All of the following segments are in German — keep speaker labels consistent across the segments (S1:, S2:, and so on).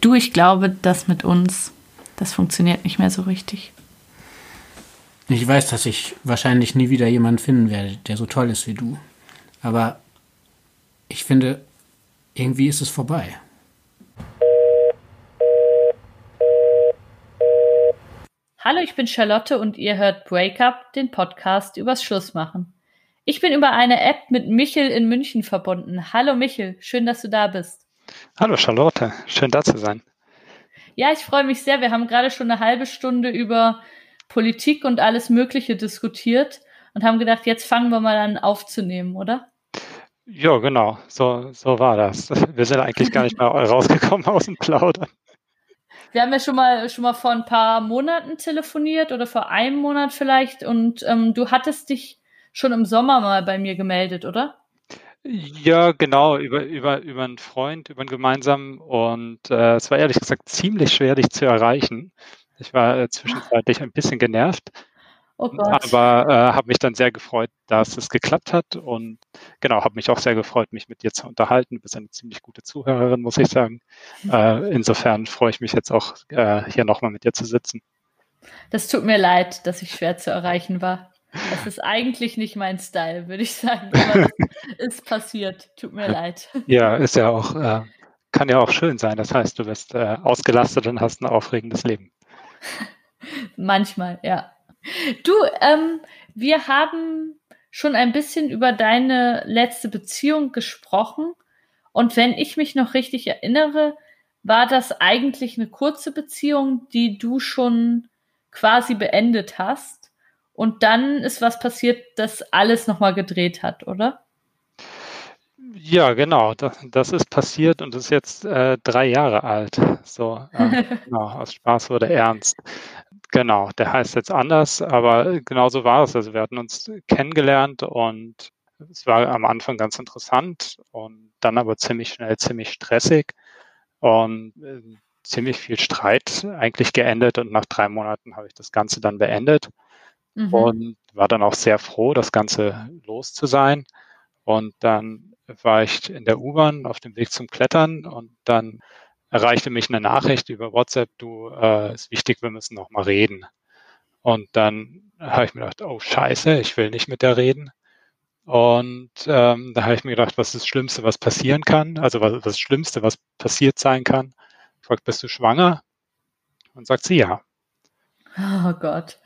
S1: Du, ich glaube, das mit uns, das funktioniert nicht mehr so richtig.
S2: Ich weiß, dass ich wahrscheinlich nie wieder jemanden finden werde, der so toll ist wie du. Aber ich finde, irgendwie ist es vorbei.
S1: Hallo, ich bin Charlotte und ihr hört Breakup, den Podcast übers Schlussmachen. Ich bin über eine App mit Michel in München verbunden. Hallo Michel, schön, dass du da bist.
S3: Hallo Charlotte, schön da zu sein.
S1: Ja, ich freue mich sehr. Wir haben gerade schon eine halbe Stunde über Politik und alles Mögliche diskutiert und haben gedacht, jetzt fangen wir mal an aufzunehmen, oder?
S3: Ja, genau, so, so war das. Wir sind eigentlich gar nicht mehr rausgekommen aus dem Plaudern.
S1: Wir haben ja schon mal schon mal vor ein paar Monaten telefoniert oder vor einem Monat vielleicht und ähm, du hattest dich schon im Sommer mal bei mir gemeldet, oder?
S3: Ja, genau, über, über, über einen Freund, über einen gemeinsamen. Und äh, es war ehrlich gesagt ziemlich schwer, dich zu erreichen. Ich war äh, zwischenzeitlich ein bisschen genervt. Oh aber äh, habe mich dann sehr gefreut, dass es geklappt hat und genau, habe mich auch sehr gefreut, mich mit dir zu unterhalten. Du bist eine ziemlich gute Zuhörerin, muss ich sagen. Mhm. Äh, insofern freue ich mich jetzt auch, äh, hier nochmal mit dir zu sitzen.
S1: Das tut mir leid, dass ich schwer zu erreichen war. Das ist eigentlich nicht mein Style, würde ich sagen. Aber es ist passiert. Tut mir leid.
S3: Ja, ist ja auch, äh, kann ja auch schön sein. Das heißt, du bist äh, ausgelastet und hast ein aufregendes Leben.
S1: Manchmal, ja. Du, ähm, wir haben schon ein bisschen über deine letzte Beziehung gesprochen. Und wenn ich mich noch richtig erinnere, war das eigentlich eine kurze Beziehung, die du schon quasi beendet hast. Und dann ist was passiert, das alles nochmal gedreht hat, oder?
S3: Ja, genau. Das, das ist passiert und ist jetzt äh, drei Jahre alt. So, äh, genau, aus Spaß wurde ernst. Genau, der heißt jetzt anders, aber genauso war es. Also wir hatten uns kennengelernt und es war am Anfang ganz interessant und dann aber ziemlich schnell ziemlich stressig und äh, ziemlich viel Streit eigentlich geendet und nach drei Monaten habe ich das Ganze dann beendet mhm. und war dann auch sehr froh, das Ganze los zu sein. Und dann war ich in der U-Bahn auf dem Weg zum Klettern und dann erreichte mich eine Nachricht über WhatsApp, du, äh, ist wichtig, wir müssen noch mal reden. Und dann habe ich mir gedacht, oh scheiße, ich will nicht mit der reden. Und ähm, da habe ich mir gedacht, was ist das Schlimmste, was passieren kann? Also was, was das Schlimmste, was passiert sein kann? Ich frage, bist du schwanger? Und sagt sie ja.
S1: Oh Gott.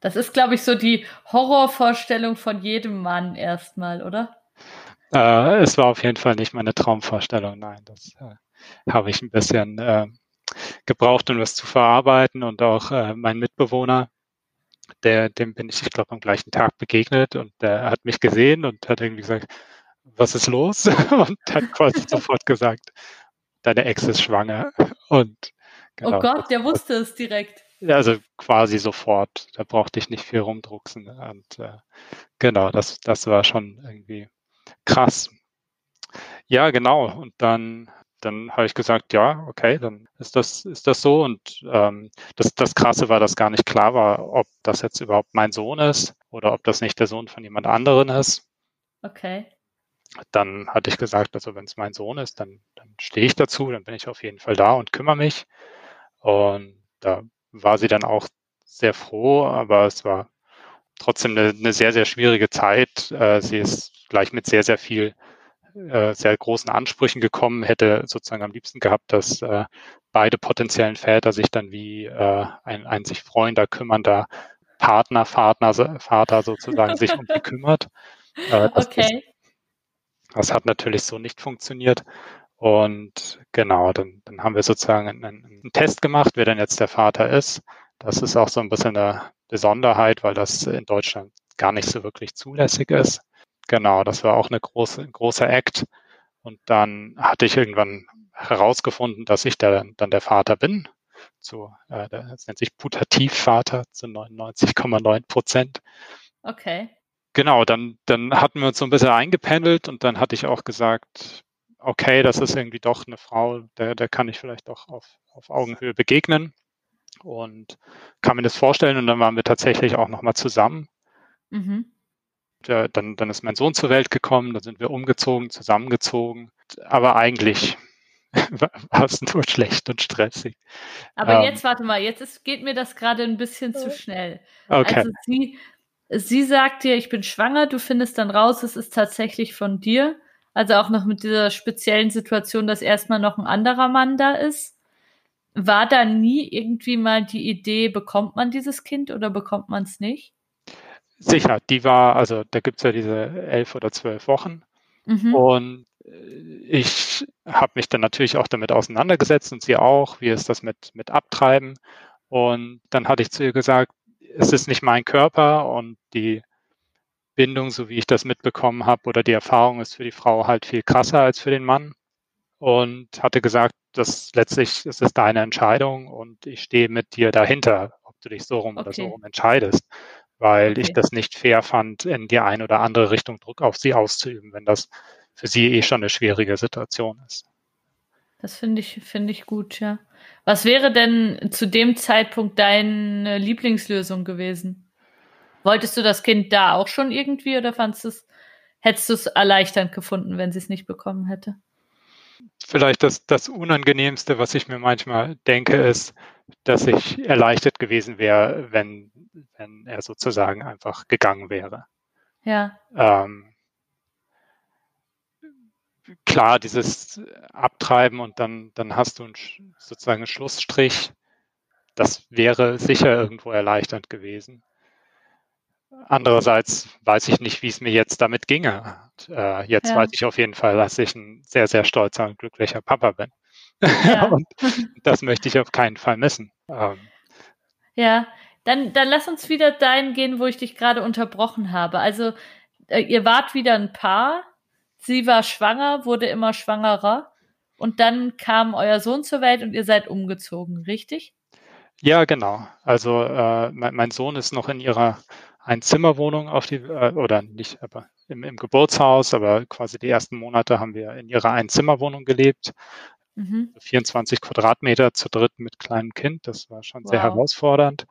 S1: Das ist, glaube ich, so die Horrorvorstellung von jedem Mann erstmal, oder?
S3: Äh, es war auf jeden Fall nicht meine Traumvorstellung, nein. Das äh, habe ich ein bisschen äh, gebraucht, um das zu verarbeiten. Und auch äh, mein Mitbewohner, der, dem bin ich, ich glaube, am gleichen Tag begegnet und der hat mich gesehen und hat irgendwie gesagt, was ist los? und hat quasi sofort gesagt, deine Ex ist schwanger. Und
S1: genau, oh Gott, der wusste es direkt.
S3: Also quasi sofort. Da brauchte ich nicht viel rumdrucksen. Und äh, genau, das, das war schon irgendwie krass. Ja, genau. Und dann, dann habe ich gesagt, ja, okay, dann ist das, ist das so. Und ähm, das, das Krasse war, dass gar nicht klar war, ob das jetzt überhaupt mein Sohn ist oder ob das nicht der Sohn von jemand anderen ist.
S1: Okay.
S3: Dann hatte ich gesagt, also wenn es mein Sohn ist, dann, dann stehe ich dazu, dann bin ich auf jeden Fall da und kümmere mich. Und da war sie dann auch sehr froh, aber es war trotzdem eine, eine sehr, sehr schwierige Zeit. Äh, sie ist gleich mit sehr, sehr viel, äh, sehr großen Ansprüchen gekommen, hätte sozusagen am liebsten gehabt, dass äh, beide potenziellen Väter sich dann wie ein, ein sich freuender, kümmernder Partner, Vater, Vater sozusagen sich um sie kümmert.
S1: Das, okay.
S3: Das, das hat natürlich so nicht funktioniert. Und genau, dann, dann haben wir sozusagen einen, einen, Test gemacht, wer denn jetzt der Vater ist. Das ist auch so ein bisschen eine Besonderheit, weil das in Deutschland gar nicht so wirklich zulässig ist. Genau, das war auch eine große, ein großer Act. Und dann hatte ich irgendwann herausgefunden, dass ich der, dann der Vater bin. Zu, äh, das nennt sich Putativvater zu 99,9 Prozent.
S1: Okay.
S3: Genau, dann, dann hatten wir uns so ein bisschen eingependelt und dann hatte ich auch gesagt, okay, das ist irgendwie doch eine Frau, der, der kann ich vielleicht doch auf, auf Augenhöhe begegnen und kann mir das vorstellen. Und dann waren wir tatsächlich auch nochmal zusammen. Mhm. Ja, dann, dann ist mein Sohn zur Welt gekommen, dann sind wir umgezogen, zusammengezogen. Aber eigentlich war es nur schlecht und stressig.
S1: Aber ähm, jetzt warte mal, jetzt ist, geht mir das gerade ein bisschen zu schnell.
S3: Okay.
S1: Also sie, sie sagt dir, ich bin schwanger, du findest dann raus, es ist tatsächlich von dir. Also auch noch mit dieser speziellen Situation, dass erstmal noch ein anderer Mann da ist. War da nie irgendwie mal die Idee, bekommt man dieses Kind oder bekommt man es nicht?
S3: Sicher, die war, also da gibt es ja diese elf oder zwölf Wochen. Mhm. Und äh, ich habe mich dann natürlich auch damit auseinandergesetzt und sie auch, wie ist das mit, mit Abtreiben. Und dann hatte ich zu ihr gesagt, es ist nicht mein Körper und die Bindung, so wie ich das mitbekommen habe, oder die Erfahrung ist für die Frau halt viel krasser als für den Mann. Und hatte gesagt, dass letztlich ist es deine Entscheidung und ich stehe mit dir dahinter, ob du dich so rum okay. oder so rum entscheidest, weil okay. ich das nicht fair fand, in die eine oder andere Richtung Druck auf sie auszuüben, wenn das für sie eh schon eine schwierige Situation ist.
S1: Das finde ich, finde ich gut, ja. Was wäre denn zu dem Zeitpunkt deine Lieblingslösung gewesen? Wolltest du das Kind da auch schon irgendwie oder fandest es, hättest du es erleichternd gefunden, wenn sie es nicht bekommen hätte?
S3: Vielleicht das, das Unangenehmste, was ich mir manchmal denke, ist, dass ich erleichtert gewesen wäre, wenn, wenn er sozusagen einfach gegangen wäre.
S1: Ja.
S3: Ähm, klar, dieses Abtreiben und dann, dann hast du einen, sozusagen einen Schlussstrich. Das wäre sicher irgendwo erleichternd gewesen. Andererseits weiß ich nicht, wie es mir jetzt damit ginge. Äh, jetzt ja. weiß ich auf jeden Fall, dass ich ein sehr, sehr stolzer und glücklicher Papa bin. Ja. und das möchte ich auf keinen Fall missen. Ähm,
S1: ja, dann, dann lass uns wieder dahin gehen, wo ich dich gerade unterbrochen habe. Also, äh, ihr wart wieder ein Paar. Sie war schwanger, wurde immer schwangerer. Und dann kam euer Sohn zur Welt und ihr seid umgezogen, richtig?
S3: Ja, genau. Also äh, mein, mein, Sohn ist noch in ihrer Einzimmerwohnung auf die, äh, oder nicht, aber im, im, Geburtshaus, aber quasi die ersten Monate haben wir in ihrer Einzimmerwohnung gelebt. Mhm. 24 Quadratmeter zu dritt mit kleinem Kind, das war schon wow. sehr herausfordernd.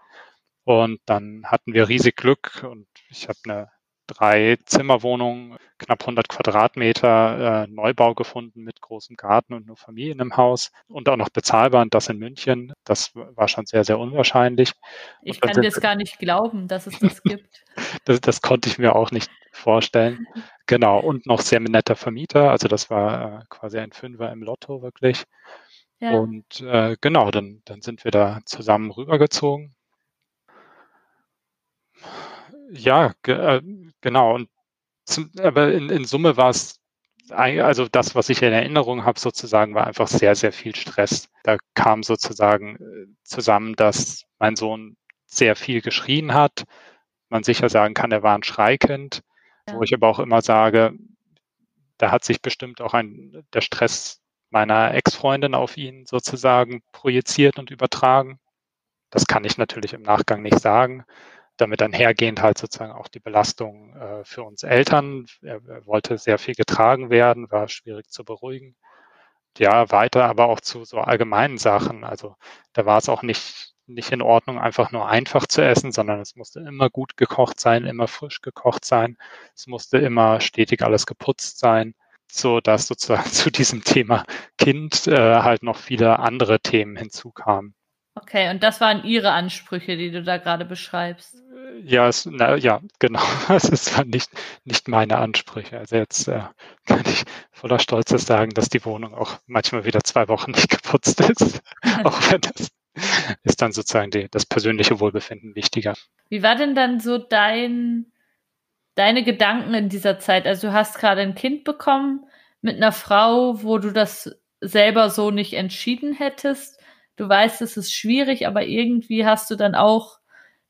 S3: Und dann hatten wir riesig Glück und ich habe eine drei Zimmerwohnung, knapp 100 Quadratmeter, äh, Neubau gefunden mit großem Garten und nur Familien im Haus und auch noch bezahlbar und das in München. Das war schon sehr, sehr unwahrscheinlich.
S1: Ich kann das gar nicht glauben, dass es das gibt.
S3: das, das konnte ich mir auch nicht vorstellen. Genau. Und noch sehr netter Vermieter. Also das war äh, quasi ein Fünfer im Lotto wirklich. Ja. Und äh, genau, dann, dann sind wir da zusammen rübergezogen ja, ge äh, genau. Und zum, aber in, in Summe war es, also das, was ich in Erinnerung habe, sozusagen, war einfach sehr, sehr viel Stress. Da kam sozusagen äh, zusammen, dass mein Sohn sehr viel geschrien hat. Man sicher sagen kann, er war ein Schreikind, ja. wo ich aber auch immer sage, da hat sich bestimmt auch ein, der Stress meiner Ex-Freundin auf ihn sozusagen projiziert und übertragen. Das kann ich natürlich im Nachgang nicht sagen damit einhergehend halt sozusagen auch die Belastung äh, für uns Eltern. Er, er, wollte sehr viel getragen werden, war schwierig zu beruhigen. Ja, weiter aber auch zu so allgemeinen Sachen. Also da war es auch nicht, nicht in Ordnung, einfach nur einfach zu essen, sondern es musste immer gut gekocht sein, immer frisch gekocht sein. Es musste immer stetig alles geputzt sein, so dass sozusagen zu diesem Thema Kind äh, halt noch viele andere Themen hinzukamen.
S1: Okay, und das waren Ihre Ansprüche, die du da gerade beschreibst.
S3: Ja, es, na, ja, genau. Es ist zwar nicht, nicht meine Ansprüche. Also jetzt äh, kann ich voller Stolzes sagen, dass die Wohnung auch manchmal wieder zwei Wochen nicht geputzt ist. auch wenn das ist dann sozusagen die, das persönliche Wohlbefinden wichtiger.
S1: Wie war denn dann so dein, deine Gedanken in dieser Zeit? Also du hast gerade ein Kind bekommen mit einer Frau, wo du das selber so nicht entschieden hättest. Du weißt, es ist schwierig, aber irgendwie hast du dann auch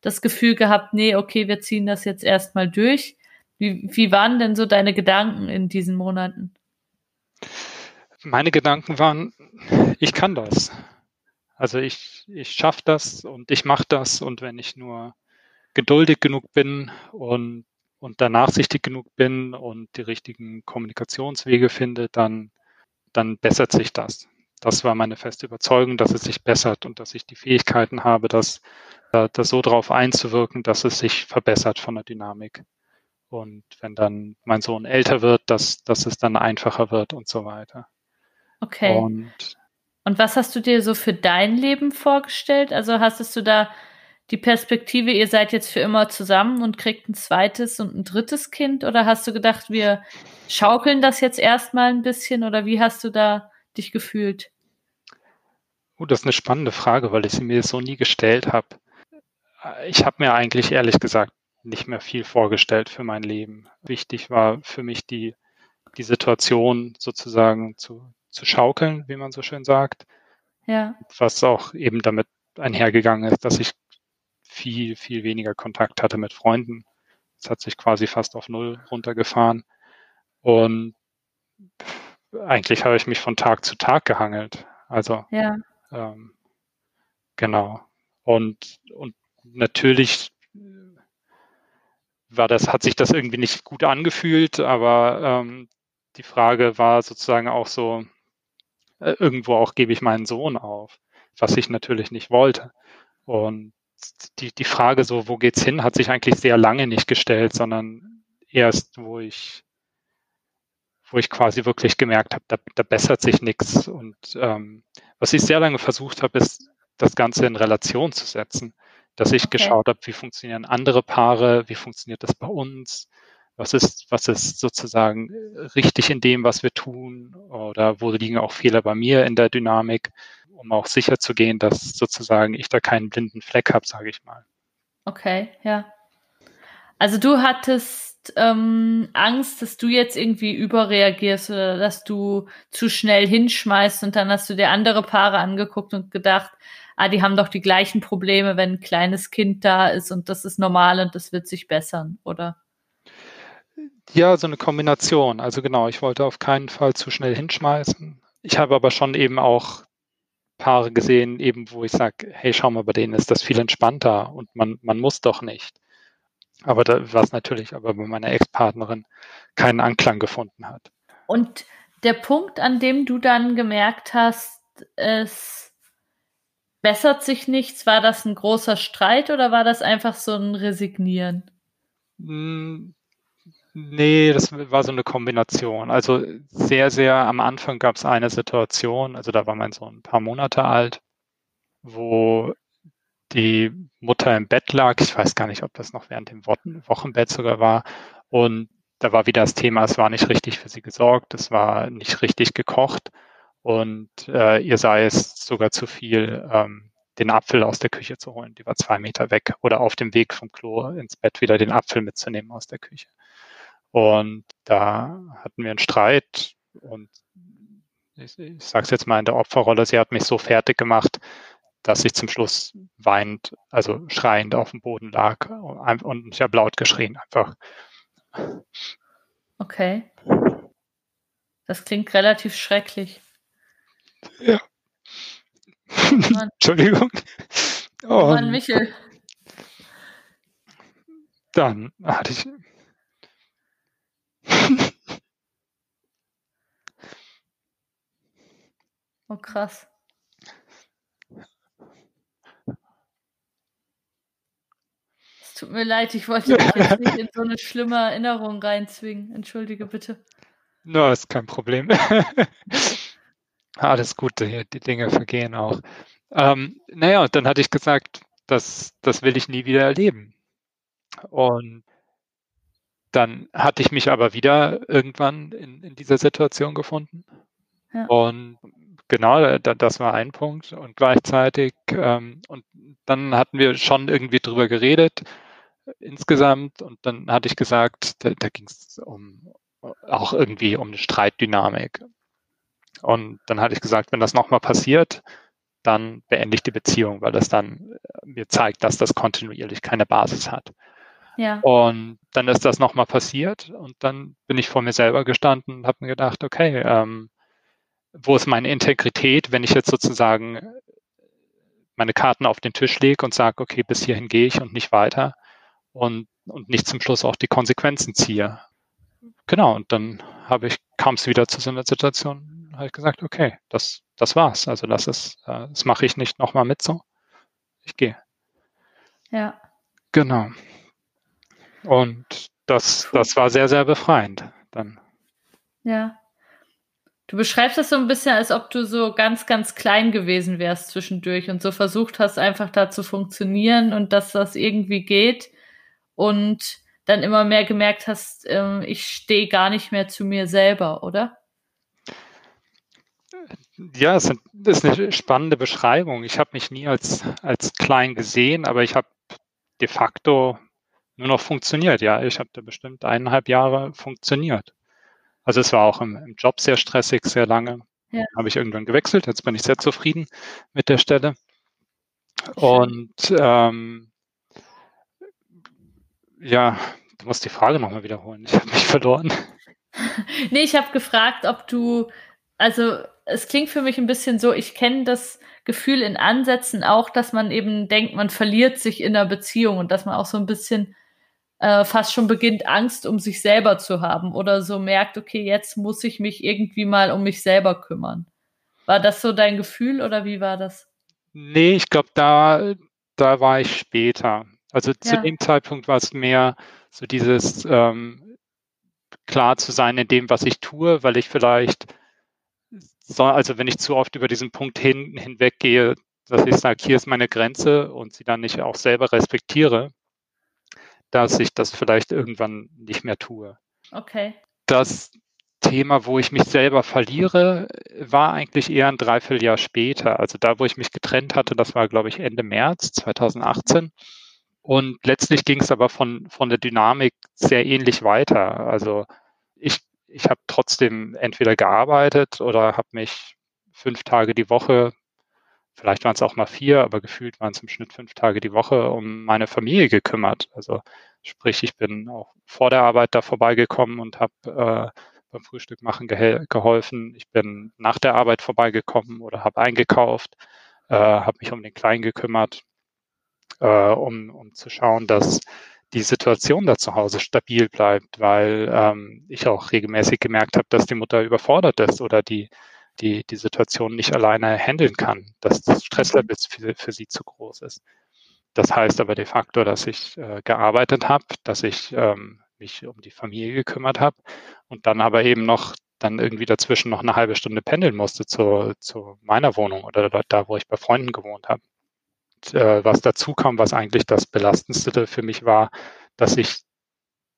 S1: das Gefühl gehabt, nee, okay, wir ziehen das jetzt erstmal durch. Wie, wie waren denn so deine Gedanken in diesen Monaten?
S3: Meine Gedanken waren, ich kann das. Also ich, ich schaffe das und ich mache das und wenn ich nur geduldig genug bin und, und da nachsichtig genug bin und die richtigen Kommunikationswege finde, dann, dann bessert sich das. Das war meine feste Überzeugung, dass es sich bessert und dass ich die Fähigkeiten habe, das da so drauf einzuwirken, dass es sich verbessert von der Dynamik. Und wenn dann mein Sohn älter wird, dass, dass es dann einfacher wird und so weiter.
S1: Okay. Und, und was hast du dir so für dein Leben vorgestellt? Also hast du da die Perspektive, ihr seid jetzt für immer zusammen und kriegt ein zweites und ein drittes Kind? Oder hast du gedacht, wir schaukeln das jetzt erstmal ein bisschen? Oder wie hast du da dich gefühlt?
S3: Oh, das ist eine spannende Frage, weil ich sie mir so nie gestellt habe. Ich habe mir eigentlich ehrlich gesagt nicht mehr viel vorgestellt für mein Leben. Wichtig war für mich die, die Situation sozusagen zu, zu schaukeln, wie man so schön sagt.
S1: Ja.
S3: Was auch eben damit einhergegangen ist, dass ich viel, viel weniger Kontakt hatte mit Freunden. Es hat sich quasi fast auf Null runtergefahren. Und eigentlich habe ich mich von Tag zu Tag gehangelt. Also
S1: ja.
S3: ähm, genau. Und, und natürlich war das, hat sich das irgendwie nicht gut angefühlt, aber ähm, die Frage war sozusagen auch so, äh, irgendwo auch gebe ich meinen Sohn auf, was ich natürlich nicht wollte. Und die, die Frage so, wo geht's hin, hat sich eigentlich sehr lange nicht gestellt, sondern erst, wo ich, wo ich quasi wirklich gemerkt habe, da, da bessert sich nichts. Und ähm, was ich sehr lange versucht habe, ist, das Ganze in Relation zu setzen. Dass ich okay. geschaut habe, wie funktionieren andere Paare, wie funktioniert das bei uns, was ist, was ist sozusagen richtig in dem, was wir tun, oder wo liegen auch Fehler bei mir in der Dynamik um auch sicher zu gehen, dass sozusagen ich da keinen blinden Fleck habe, sage ich mal.
S1: Okay, ja. Also du hattest ähm, Angst, dass du jetzt irgendwie überreagierst oder dass du zu schnell hinschmeißt und dann hast du dir andere Paare angeguckt und gedacht, ah, die haben doch die gleichen Probleme, wenn ein kleines Kind da ist und das ist normal und das wird sich bessern, oder?
S3: Ja, so eine Kombination. Also genau, ich wollte auf keinen Fall zu schnell hinschmeißen. Ich habe aber schon eben auch Paare gesehen, eben wo ich sage, hey, schau mal, bei denen ist das viel entspannter und man, man muss doch nicht. Aber da war es natürlich aber bei meiner Ex-Partnerin keinen Anklang gefunden hat.
S1: Und der Punkt, an dem du dann gemerkt hast, es bessert sich nichts, war das ein großer Streit oder war das einfach so ein Resignieren?
S3: Hm, Nee, das war so eine Kombination. Also sehr, sehr am Anfang gab es eine Situation, also da war mein Sohn ein paar Monate alt, wo die Mutter im Bett lag. Ich weiß gar nicht, ob das noch während dem Wochenbett sogar war. Und da war wieder das Thema, es war nicht richtig für sie gesorgt, es war nicht richtig gekocht und äh, ihr sei es sogar zu viel, ähm, den Apfel aus der Küche zu holen. Die war zwei Meter weg oder auf dem Weg vom Klo ins Bett wieder den Apfel mitzunehmen aus der Küche. Und da hatten wir einen Streit und ich, ich sage es jetzt mal in der Opferrolle, sie hat mich so fertig gemacht, dass ich zum Schluss weinend, also schreiend auf dem Boden lag und ich habe laut geschrien einfach.
S1: Okay. Das klingt relativ schrecklich.
S3: Ja. Oh Entschuldigung.
S1: Oh Mann, Michel.
S3: Dann hatte ich
S1: oh, krass. Tut mir leid, ich wollte dich jetzt nicht in so eine schlimme Erinnerung reinzwingen. Entschuldige bitte.
S3: Na, no, ist kein Problem. Alles Gute hier, die Dinge vergehen auch. Ähm, naja, und dann hatte ich gesagt, das, das will ich nie wieder erleben. Und dann hatte ich mich aber wieder irgendwann in, in dieser Situation gefunden. Ja. Und genau, das war ein Punkt. Und gleichzeitig, ähm, und dann hatten wir schon irgendwie drüber geredet insgesamt. Und dann hatte ich gesagt, da, da ging es um auch irgendwie um eine Streitdynamik. Und dann hatte ich gesagt, wenn das nochmal passiert, dann beende ich die Beziehung, weil das dann mir zeigt, dass das kontinuierlich keine Basis hat.
S1: Ja.
S3: Und dann ist das nochmal passiert und dann bin ich vor mir selber gestanden und habe mir gedacht, okay, ähm, wo ist meine Integrität, wenn ich jetzt sozusagen meine Karten auf den Tisch lege und sage, okay, bis hierhin gehe ich und nicht weiter und, und nicht zum Schluss auch die Konsequenzen ziehe. Genau, und dann habe ich, kam es wieder zu so einer Situation, habe ich gesagt, okay, das, das war's. Also das ist, äh, das mache ich nicht nochmal mit so. Ich gehe.
S1: Ja.
S3: Genau. Und das, das war sehr, sehr befreiend dann.
S1: Ja. Du beschreibst das so ein bisschen, als ob du so ganz, ganz klein gewesen wärst zwischendurch und so versucht hast, einfach da zu funktionieren und dass das irgendwie geht und dann immer mehr gemerkt hast, äh, ich stehe gar nicht mehr zu mir selber, oder?
S3: Ja, es ist eine spannende Beschreibung. Ich habe mich nie als, als klein gesehen, aber ich habe de facto nur noch funktioniert. Ja, ich habe da bestimmt eineinhalb Jahre funktioniert. Also es war auch im, im Job sehr stressig, sehr lange. Ja. Habe ich irgendwann gewechselt. Jetzt bin ich sehr zufrieden mit der Stelle. Und ähm, ja, du musst die Frage nochmal wiederholen. Ich habe mich verloren.
S1: nee, ich habe gefragt, ob du, also es klingt für mich ein bisschen so, ich kenne das Gefühl in Ansätzen auch, dass man eben denkt, man verliert sich in der Beziehung und dass man auch so ein bisschen äh, fast schon beginnt, Angst um sich selber zu haben oder so merkt, okay, jetzt muss ich mich irgendwie mal um mich selber kümmern. War das so dein Gefühl oder wie war das?
S3: Nee, ich glaube, da, da war ich später. Also zu ja. dem Zeitpunkt war es mehr so dieses ähm, klar zu sein in dem, was ich tue, weil ich vielleicht, so, also wenn ich zu oft über diesen Punkt hin, hinweggehe, dass ich sage, hier ist meine Grenze und sie dann nicht auch selber respektiere, dass ich das vielleicht irgendwann nicht mehr tue.
S1: Okay.
S3: Das Thema, wo ich mich selber verliere, war eigentlich eher ein Dreivierteljahr später. Also da, wo ich mich getrennt hatte, das war, glaube ich, Ende März 2018. Und letztlich ging es aber von, von der Dynamik sehr ähnlich weiter. Also ich, ich habe trotzdem entweder gearbeitet oder habe mich fünf Tage die Woche vielleicht waren es auch mal vier, aber gefühlt waren es im Schnitt fünf Tage die Woche um meine Familie gekümmert. Also sprich, ich bin auch vor der Arbeit da vorbeigekommen und habe äh, beim Frühstück machen ge geholfen. Ich bin nach der Arbeit vorbeigekommen oder habe eingekauft, äh, habe mich um den Kleinen gekümmert, äh, um, um zu schauen, dass die Situation da zu Hause stabil bleibt, weil ähm, ich auch regelmäßig gemerkt habe, dass die Mutter überfordert ist oder die die, die Situation nicht alleine handeln kann, dass das Stresslevel für, für sie zu groß ist. Das heißt aber de facto, dass ich äh, gearbeitet habe, dass ich ähm, mich um die Familie gekümmert habe und dann aber eben noch dann irgendwie dazwischen noch eine halbe Stunde pendeln musste zu, zu meiner Wohnung oder da, wo ich bei Freunden gewohnt habe. Äh, was dazu kam, was eigentlich das Belastendste für mich war, dass ich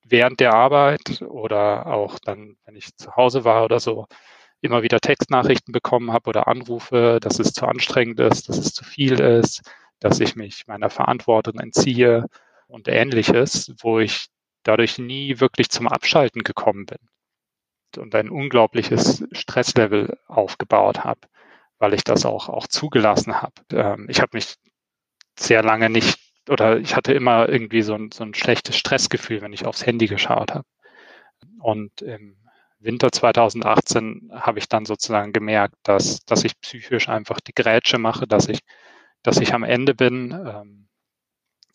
S3: während der Arbeit oder auch dann, wenn ich zu Hause war oder so, immer wieder Textnachrichten bekommen habe oder Anrufe, dass es zu anstrengend ist, dass es zu viel ist, dass ich mich meiner Verantwortung entziehe und ähnliches, wo ich dadurch nie wirklich zum Abschalten gekommen bin und ein unglaubliches Stresslevel aufgebaut habe, weil ich das auch, auch zugelassen habe. Ähm, ich habe mich sehr lange nicht oder ich hatte immer irgendwie so ein, so ein schlechtes Stressgefühl, wenn ich aufs Handy geschaut habe. Und im Winter 2018 habe ich dann sozusagen gemerkt, dass, dass ich psychisch einfach die Grätsche mache, dass ich, dass ich am Ende bin. Ähm,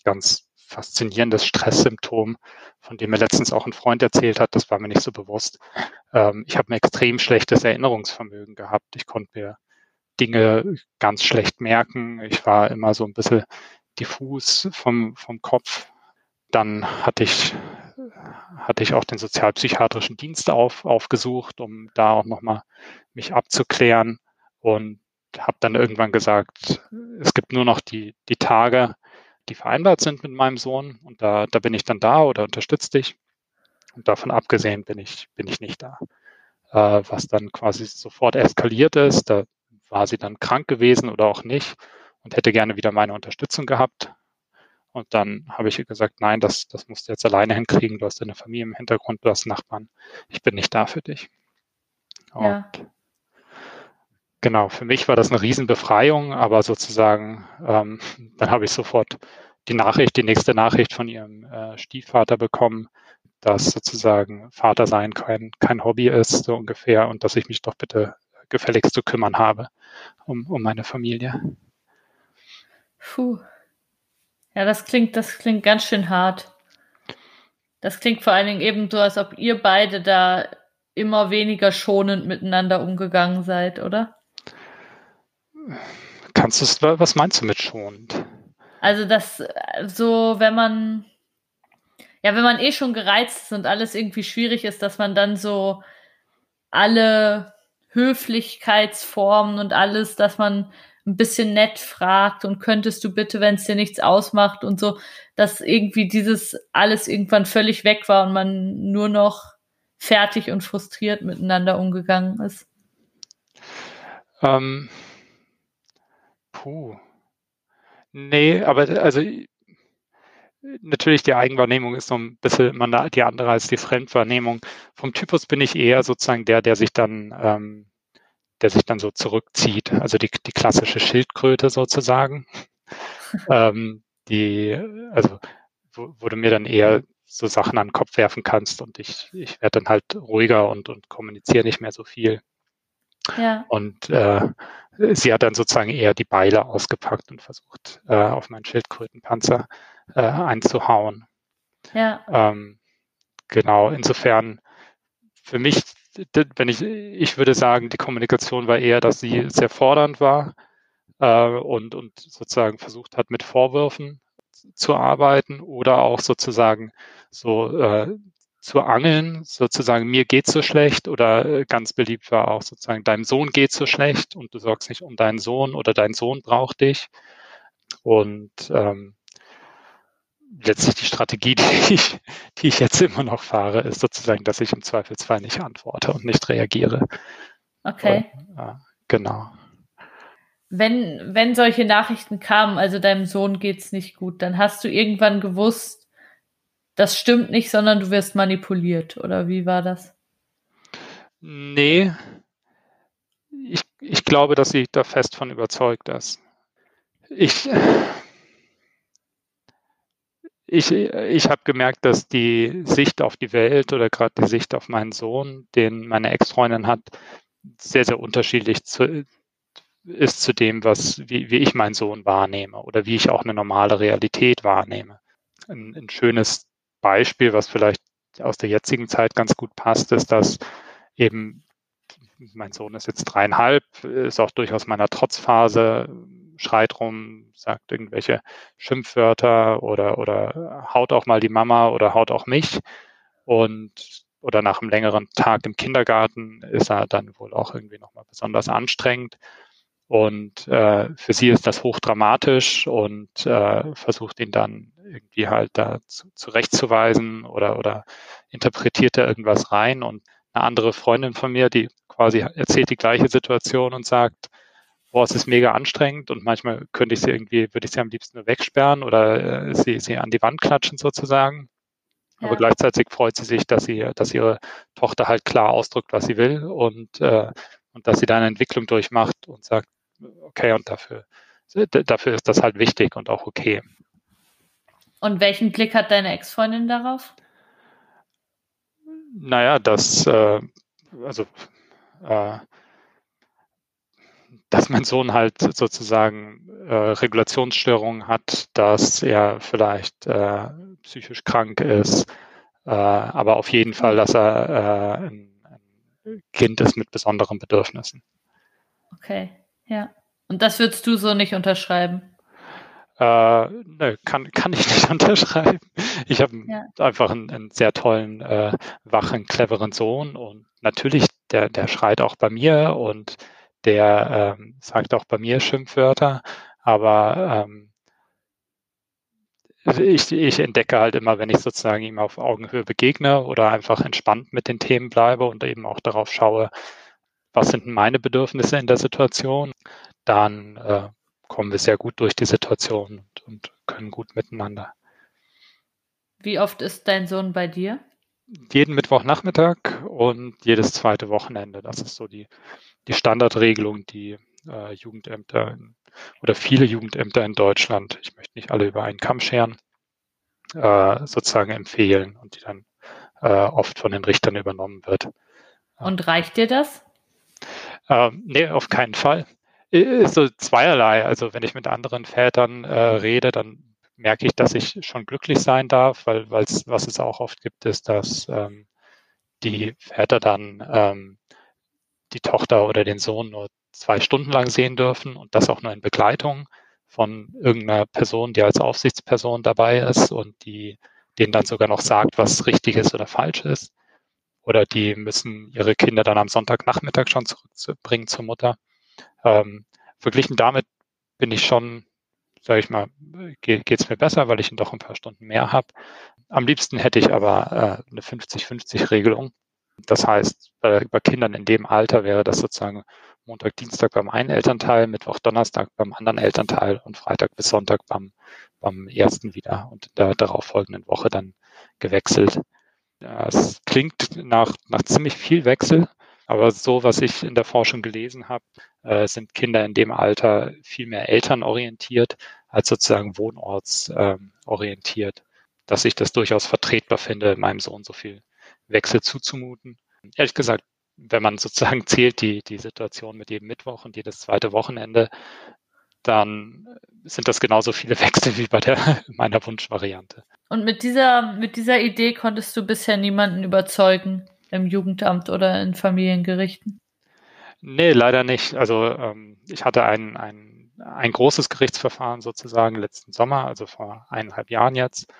S3: ganz faszinierendes Stresssymptom, von dem mir letztens auch ein Freund erzählt hat, das war mir nicht so bewusst. Ähm, ich habe ein extrem schlechtes Erinnerungsvermögen gehabt. Ich konnte mir Dinge ganz schlecht merken. Ich war immer so ein bisschen diffus vom, vom Kopf. Dann hatte ich hatte ich auch den sozialpsychiatrischen Dienst auf, aufgesucht, um da auch nochmal mich abzuklären und habe dann irgendwann gesagt, es gibt nur noch die, die Tage, die vereinbart sind mit meinem Sohn und da, da bin ich dann da oder unterstütze dich. Und davon abgesehen bin ich, bin ich nicht da. Äh, was dann quasi sofort eskaliert ist, da war sie dann krank gewesen oder auch nicht und hätte gerne wieder meine Unterstützung gehabt. Und dann habe ich ihr gesagt, nein, das, das musst du jetzt alleine hinkriegen. Du hast eine Familie im Hintergrund, du hast Nachbarn. Ich bin nicht da für dich. Und ja. genau, für mich war das eine Riesenbefreiung, aber sozusagen, ähm, dann habe ich sofort die Nachricht, die nächste Nachricht von ihrem äh, Stiefvater bekommen, dass sozusagen Vater sein kein, kein Hobby ist, so ungefähr, und dass ich mich doch bitte gefälligst zu kümmern habe um, um meine Familie.
S1: Puh. Ja, das klingt, das klingt ganz schön hart. Das klingt vor allen Dingen eben so, als ob ihr beide da immer weniger schonend miteinander umgegangen seid, oder?
S3: Kannst du was meinst du mit schonend?
S1: Also das so, wenn man ja, wenn man eh schon gereizt ist und alles irgendwie schwierig ist, dass man dann so alle Höflichkeitsformen und alles, dass man ein bisschen nett fragt und könntest du bitte, wenn es dir nichts ausmacht und so, dass irgendwie dieses alles irgendwann völlig weg war und man nur noch fertig und frustriert miteinander umgegangen ist?
S3: Ähm, puh. Nee, aber also natürlich die Eigenwahrnehmung ist so ein bisschen immer die andere als die Fremdwahrnehmung. Vom Typus bin ich eher sozusagen der, der sich dann ähm, der sich dann so zurückzieht. Also die, die klassische Schildkröte sozusagen. ähm, die, also wo, wo du mir dann eher so Sachen an den Kopf werfen kannst und ich, ich werde dann halt ruhiger und, und kommuniziere nicht mehr so viel. Ja. Und äh, sie hat dann sozusagen eher die Beile ausgepackt und versucht, äh, auf meinen Schildkrötenpanzer äh, einzuhauen. Ja. Ähm, genau, insofern für mich wenn ich, ich würde sagen, die Kommunikation war eher, dass sie sehr fordernd war äh, und, und sozusagen versucht hat, mit Vorwürfen zu arbeiten oder auch sozusagen so äh, zu angeln, sozusagen mir geht so schlecht oder äh, ganz beliebt war auch sozusagen deinem Sohn geht so schlecht und du sorgst nicht um deinen Sohn oder dein Sohn braucht dich. Und ähm, letztlich die Strategie, die ich, die ich jetzt immer noch fahre, ist sozusagen, dass ich im Zweifelsfall nicht antworte und nicht reagiere.
S1: Okay.
S3: Und, äh, genau.
S1: Wenn, wenn solche Nachrichten kamen, also deinem Sohn geht's nicht gut, dann hast du irgendwann gewusst, das stimmt nicht, sondern du wirst manipuliert, oder wie war das?
S3: Nee. Ich, ich glaube, dass sie da fest von überzeugt ist. Ich, ich, ich habe gemerkt, dass die Sicht auf die Welt oder gerade die Sicht auf meinen Sohn, den meine Ex-Freundin hat, sehr, sehr unterschiedlich zu, ist zu dem, was, wie, wie ich meinen Sohn wahrnehme oder wie ich auch eine normale Realität wahrnehme. Ein, ein schönes Beispiel, was vielleicht aus der jetzigen Zeit ganz gut passt, ist, dass eben mein Sohn ist jetzt dreieinhalb, ist auch durchaus meiner Trotzphase, schreit rum, sagt irgendwelche Schimpfwörter oder, oder haut auch mal die Mama oder haut auch mich. Und oder nach einem längeren Tag im Kindergarten ist er dann wohl auch irgendwie nochmal besonders anstrengend. Und äh, für sie ist das hochdramatisch und äh, versucht ihn dann irgendwie halt da zu, zurechtzuweisen oder, oder interpretiert er irgendwas rein. Und eine andere Freundin von mir, die quasi erzählt die gleiche Situation und sagt, boah, es ist mega anstrengend und manchmal könnte ich sie irgendwie, würde ich sie am liebsten nur wegsperren oder äh, sie, sie an die Wand klatschen sozusagen. Ja. Aber gleichzeitig freut sie sich, dass sie, dass ihre Tochter halt klar ausdrückt, was sie will und, äh, und dass sie da eine Entwicklung durchmacht und sagt, okay, und dafür, dafür ist das halt wichtig und auch okay.
S1: Und welchen Blick hat deine Ex-Freundin darauf?
S3: Naja, das, äh, also äh, dass mein Sohn halt sozusagen äh, Regulationsstörungen hat, dass er vielleicht äh, psychisch krank ist, äh, aber auf jeden Fall, dass er äh, ein, ein Kind ist mit besonderen Bedürfnissen.
S1: Okay, ja. Und das würdest du so nicht unterschreiben?
S3: Äh, ne, kann, kann ich nicht unterschreiben. Ich habe ja. einfach einen, einen, sehr tollen, äh, wachen, cleveren Sohn und natürlich, der, der schreit auch bei mir und der ähm, sagt auch bei mir Schimpfwörter, aber ähm, ich, ich entdecke halt immer, wenn ich sozusagen ihm auf Augenhöhe begegne oder einfach entspannt mit den Themen bleibe und eben auch darauf schaue, was sind meine Bedürfnisse in der Situation, dann äh, kommen wir sehr gut durch die Situation und, und können gut miteinander.
S1: Wie oft ist dein Sohn bei dir?
S3: Jeden Mittwochnachmittag und jedes zweite Wochenende. Das ist so die, die Standardregelung, die äh, Jugendämter in, oder viele Jugendämter in Deutschland, ich möchte nicht alle über einen Kamm scheren, äh, sozusagen empfehlen und die dann äh, oft von den Richtern übernommen wird.
S1: Und reicht dir das?
S3: Ähm, nee, auf keinen Fall. Ist so zweierlei. Also wenn ich mit anderen Vätern äh, rede, dann merke ich, dass ich schon glücklich sein darf, weil weil's, was es auch oft gibt, ist, dass ähm, die Väter dann ähm, die Tochter oder den Sohn nur zwei Stunden lang sehen dürfen und das auch nur in Begleitung von irgendeiner Person, die als Aufsichtsperson dabei ist und die denen dann sogar noch sagt, was richtig ist oder falsch ist. oder die müssen ihre Kinder dann am Sonntagnachmittag schon zurückbringen zur Mutter. Ähm, verglichen damit bin ich schon, sage ich mal, geht es mir besser, weil ich doch ein paar Stunden mehr habe. Am liebsten hätte ich aber äh, eine 50-50-Regelung. Das heißt, bei, bei Kindern in dem Alter wäre das sozusagen Montag, Dienstag beim einen Elternteil, Mittwoch, Donnerstag beim anderen Elternteil und Freitag bis Sonntag beim, beim ersten wieder und in der darauffolgenden Woche dann gewechselt. Es klingt nach, nach ziemlich viel Wechsel, aber so, was ich in der Forschung gelesen habe, äh, sind Kinder in dem Alter viel mehr elternorientiert als sozusagen wohnortsorientiert, ähm, dass ich das durchaus vertretbar finde, meinem Sohn so viel Wechsel zuzumuten. Ehrlich gesagt, wenn man sozusagen zählt, die, die Situation mit jedem Mittwoch und jedes zweite Wochenende, dann sind das genauso viele Wechsel wie bei der, meiner Wunschvariante.
S1: Und mit dieser, mit dieser Idee konntest du bisher niemanden überzeugen im Jugendamt oder in Familiengerichten?
S3: Nee, leider nicht. Also ähm, ich hatte ein, ein, ein großes Gerichtsverfahren sozusagen letzten Sommer, also vor eineinhalb Jahren jetzt.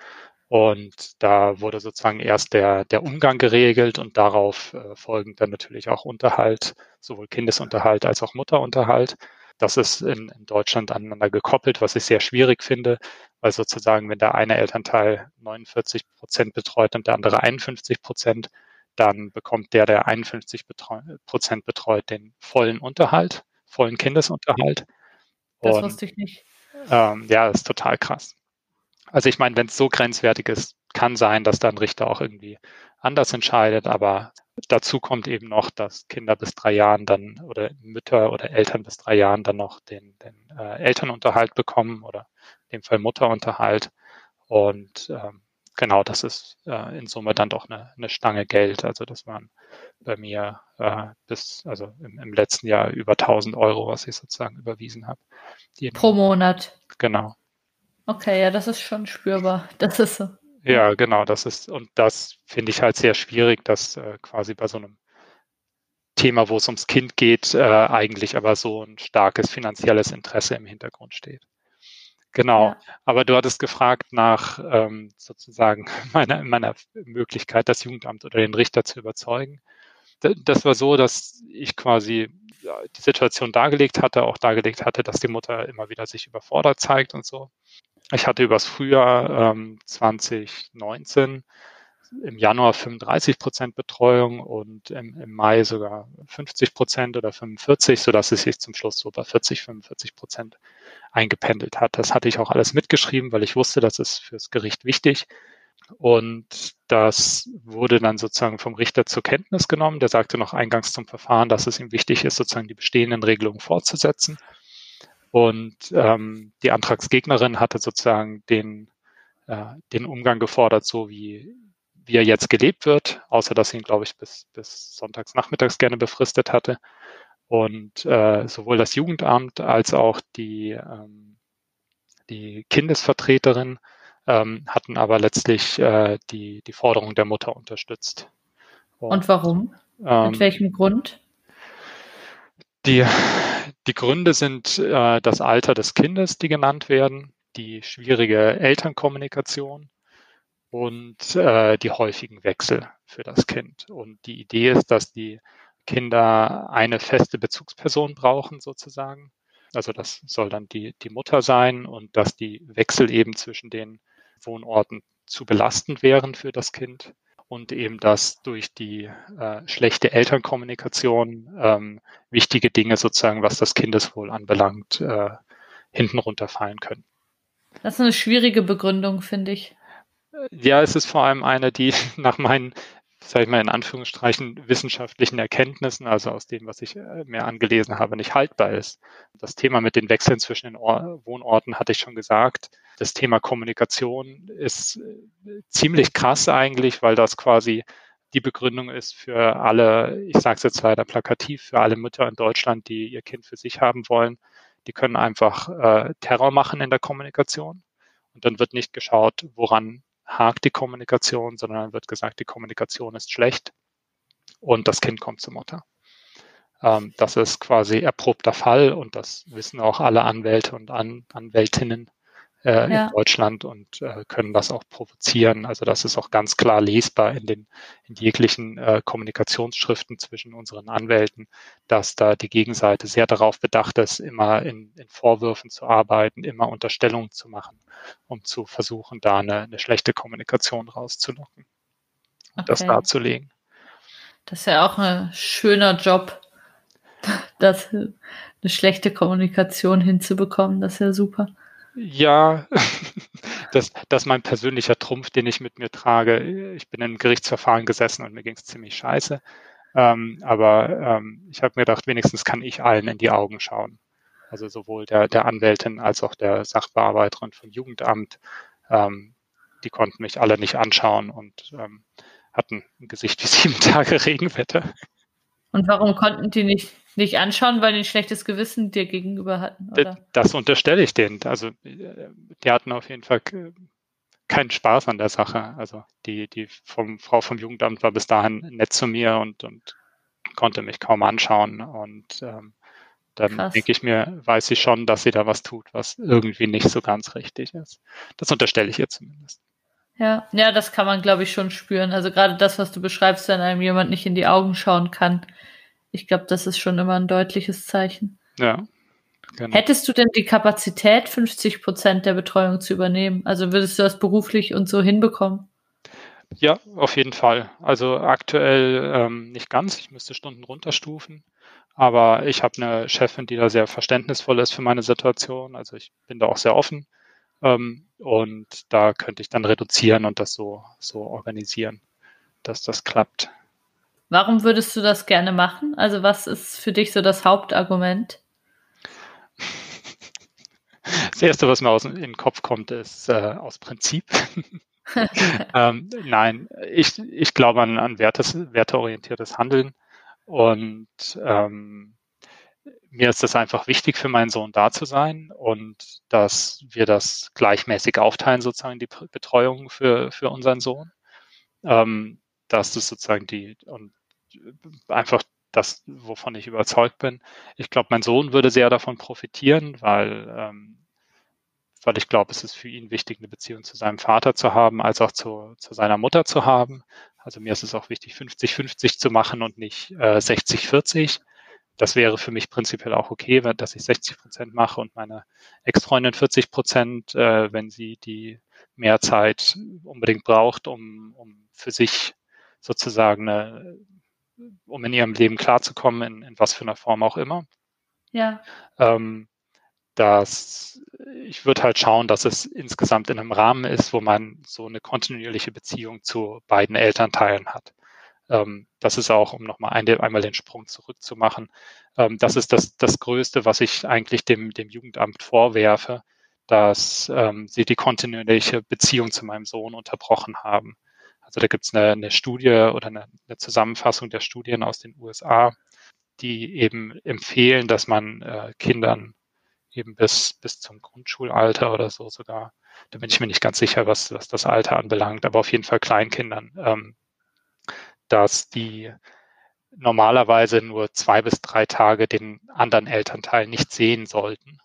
S3: Und da wurde sozusagen erst der, der Umgang geregelt und darauf äh, folgend dann natürlich auch Unterhalt, sowohl Kindesunterhalt als auch Mutterunterhalt. Das ist in, in Deutschland aneinander gekoppelt, was ich sehr schwierig finde, weil sozusagen, wenn der eine Elternteil 49 Prozent betreut und der andere 51 Prozent, dann bekommt der, der 51 Prozent betreut, den vollen Unterhalt, vollen Kindesunterhalt.
S1: Das und, wusste ich nicht.
S3: Ähm, ja, das ist total krass. Also ich meine, wenn es so grenzwertig ist, kann sein, dass dann Richter auch irgendwie anders entscheidet, aber dazu kommt eben noch, dass Kinder bis drei Jahren dann oder Mütter oder Eltern bis drei Jahren dann noch den, den äh, Elternunterhalt bekommen oder in dem Fall Mutterunterhalt. Und ähm, genau, das ist äh, in Summe dann doch eine, eine Stange Geld. Also das waren bei mir äh, bis, also im, im letzten Jahr über 1000 Euro, was ich sozusagen überwiesen habe.
S1: Pro Monat.
S3: Genau.
S1: Okay, ja, das ist schon spürbar. Das ist so.
S3: Ja, genau, das ist, und das finde ich halt sehr schwierig, dass äh, quasi bei so einem Thema, wo es ums Kind geht, äh, eigentlich aber so ein starkes finanzielles Interesse im Hintergrund steht. Genau. Ja. Aber du hattest gefragt nach ähm, sozusagen meiner, meiner Möglichkeit, das Jugendamt oder den Richter zu überzeugen. Das war so, dass ich quasi die Situation dargelegt hatte, auch dargelegt hatte, dass die Mutter immer wieder sich überfordert zeigt und so. Ich hatte übers Frühjahr ähm, 2019 im Januar 35 Prozent Betreuung und im, im, Mai sogar 50 Prozent oder 45, sodass es sich zum Schluss so bei 40, 45 Prozent eingependelt hat. Das hatte ich auch alles mitgeschrieben, weil ich wusste, das ist fürs Gericht wichtig. Und das wurde dann sozusagen vom Richter zur Kenntnis genommen. Der sagte noch eingangs zum Verfahren, dass es ihm wichtig ist, sozusagen die bestehenden Regelungen fortzusetzen. Und ähm, die Antragsgegnerin hatte sozusagen den, äh, den Umgang gefordert, so wie, wie er jetzt gelebt wird, außer dass sie ihn, glaube ich, bis, bis sonntags nachmittags gerne befristet hatte. Und äh, sowohl das Jugendamt als auch die, ähm, die Kindesvertreterin ähm, hatten aber letztlich äh, die, die Forderung der Mutter unterstützt.
S1: Und, Und warum? Ähm, Mit welchem Grund?
S3: Die, die Gründe sind äh, das Alter des Kindes, die genannt werden, die schwierige Elternkommunikation und äh, die häufigen Wechsel für das Kind. Und die Idee ist, dass die Kinder eine feste Bezugsperson brauchen, sozusagen. Also das soll dann die, die Mutter sein und dass die Wechsel eben zwischen den Wohnorten zu belastend wären für das Kind und eben, dass durch die äh, schlechte Elternkommunikation ähm, wichtige Dinge sozusagen, was das Kindeswohl anbelangt, äh, hinten runterfallen können.
S1: Das ist eine schwierige Begründung, finde ich.
S3: Ja, es ist vor allem eine, die nach meinen sage ich mal in Anführungsstrichen, wissenschaftlichen Erkenntnissen, also aus dem, was ich äh, mir angelesen habe, nicht haltbar ist. Das Thema mit den Wechseln zwischen den Or Wohnorten hatte ich schon gesagt. Das Thema Kommunikation ist äh, ziemlich krass eigentlich, weil das quasi die Begründung ist für alle, ich sage es jetzt leider plakativ, für alle Mütter in Deutschland, die ihr Kind für sich haben wollen. Die können einfach äh, Terror machen in der Kommunikation. Und dann wird nicht geschaut, woran hakt die Kommunikation, sondern dann wird gesagt, die Kommunikation ist schlecht und das Kind kommt zur Mutter. Ähm, das ist quasi erprobter Fall und das wissen auch alle Anwälte und An Anwältinnen, äh, ja. in Deutschland und äh, können das auch provozieren. Also das ist auch ganz klar lesbar in den in jeglichen äh, Kommunikationsschriften zwischen unseren Anwälten, dass da die Gegenseite sehr darauf bedacht ist, immer in, in Vorwürfen zu arbeiten, immer Unterstellungen zu machen, um zu versuchen, da eine, eine schlechte Kommunikation rauszulocken und okay. das darzulegen.
S1: Das ist ja auch ein schöner Job, das eine schlechte Kommunikation hinzubekommen. Das ist ja super.
S3: Ja, das, das ist mein persönlicher Trumpf, den ich mit mir trage. Ich bin im Gerichtsverfahren gesessen und mir ging es ziemlich scheiße. Ähm, aber ähm, ich habe mir gedacht, wenigstens kann ich allen in die Augen schauen. Also sowohl der, der Anwältin als auch der Sachbearbeiterin vom Jugendamt. Ähm, die konnten mich alle nicht anschauen und ähm, hatten ein Gesicht wie sieben Tage Regenwetter.
S1: Und warum konnten die nicht, nicht anschauen, weil die ein schlechtes Gewissen dir gegenüber hatten?
S3: Oder? Das unterstelle ich denen. Also die hatten auf jeden Fall keinen Spaß an der Sache. Also die, die vom, Frau vom Jugendamt war bis dahin nett zu mir und, und konnte mich kaum anschauen. Und ähm, dann Krass. denke ich mir, weiß sie schon, dass sie da was tut, was irgendwie nicht so ganz richtig ist. Das unterstelle ich ihr zumindest.
S1: Ja, ja, das kann man, glaube ich, schon spüren. Also gerade das, was du beschreibst, wenn einem jemand nicht in die Augen schauen kann. Ich glaube, das ist schon immer ein deutliches Zeichen.
S3: Ja.
S1: Genau. Hättest du denn die Kapazität, 50 Prozent der Betreuung zu übernehmen? Also würdest du das beruflich und so hinbekommen?
S3: Ja, auf jeden Fall. Also aktuell ähm, nicht ganz. Ich müsste Stunden runterstufen. Aber ich habe eine Chefin, die da sehr verständnisvoll ist für meine Situation. Also ich bin da auch sehr offen. Ähm, und da könnte ich dann reduzieren und das so, so organisieren, dass das klappt.
S1: Warum würdest du das gerne machen? Also was ist für dich so das Hauptargument?
S3: Das Erste, was mir aus, in den Kopf kommt, ist äh, aus Prinzip. ähm, nein, ich, ich glaube an, an wertes, werteorientiertes Handeln und ähm, mir ist es einfach wichtig für meinen Sohn da zu sein und dass wir das gleichmäßig aufteilen, sozusagen die Betreuung für, für unseren Sohn. Ähm, dass das sozusagen die und einfach das, wovon ich überzeugt bin. Ich glaube, mein Sohn würde sehr davon profitieren, weil, ähm, weil ich glaube, es ist für ihn wichtig, eine Beziehung zu seinem Vater zu haben, als auch zu, zu seiner Mutter zu haben. Also mir ist es auch wichtig, 50-50 zu machen und nicht äh, 60-40 das wäre für mich prinzipiell auch okay, dass ich 60 Prozent mache und meine Ex-Freundin 40 Prozent, äh, wenn sie die mehr Zeit unbedingt braucht, um, um für sich sozusagen eine, um in ihrem Leben klarzukommen, in, in was für einer Form auch immer.
S1: Ja.
S3: Ähm, dass ich würde halt schauen, dass es insgesamt in einem Rahmen ist, wo man so eine kontinuierliche Beziehung zu beiden Elternteilen hat. Ähm, das ist auch, um nochmal ein, einmal den Sprung zurückzumachen, ähm, das ist das, das Größte, was ich eigentlich dem, dem Jugendamt vorwerfe, dass ähm, sie die kontinuierliche Beziehung zu meinem Sohn unterbrochen haben. Also da gibt es eine, eine Studie oder eine, eine, Zusammenfassung der Studien aus den USA, die eben empfehlen, dass man äh, Kindern eben bis, bis zum Grundschulalter oder so sogar, da bin ich mir nicht ganz sicher, was, was das Alter anbelangt, aber auf jeden Fall Kleinkindern ähm, dass die normalerweise nur zwei bis drei Tage den anderen Elternteil nicht sehen sollten,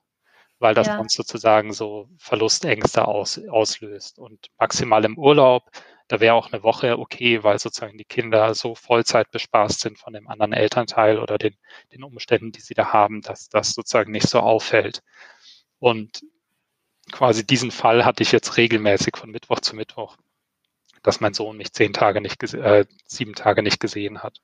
S3: weil das ja. sonst sozusagen so Verlustängste aus, auslöst. Und maximal im Urlaub, da wäre auch eine Woche okay, weil sozusagen die Kinder so Vollzeit bespaßt sind von dem anderen Elternteil oder den, den Umständen, die sie da haben, dass das sozusagen nicht so auffällt. Und quasi diesen Fall hatte ich jetzt regelmäßig von Mittwoch zu Mittwoch dass mein Sohn mich zehn Tage nicht, äh, sieben Tage nicht gesehen hat.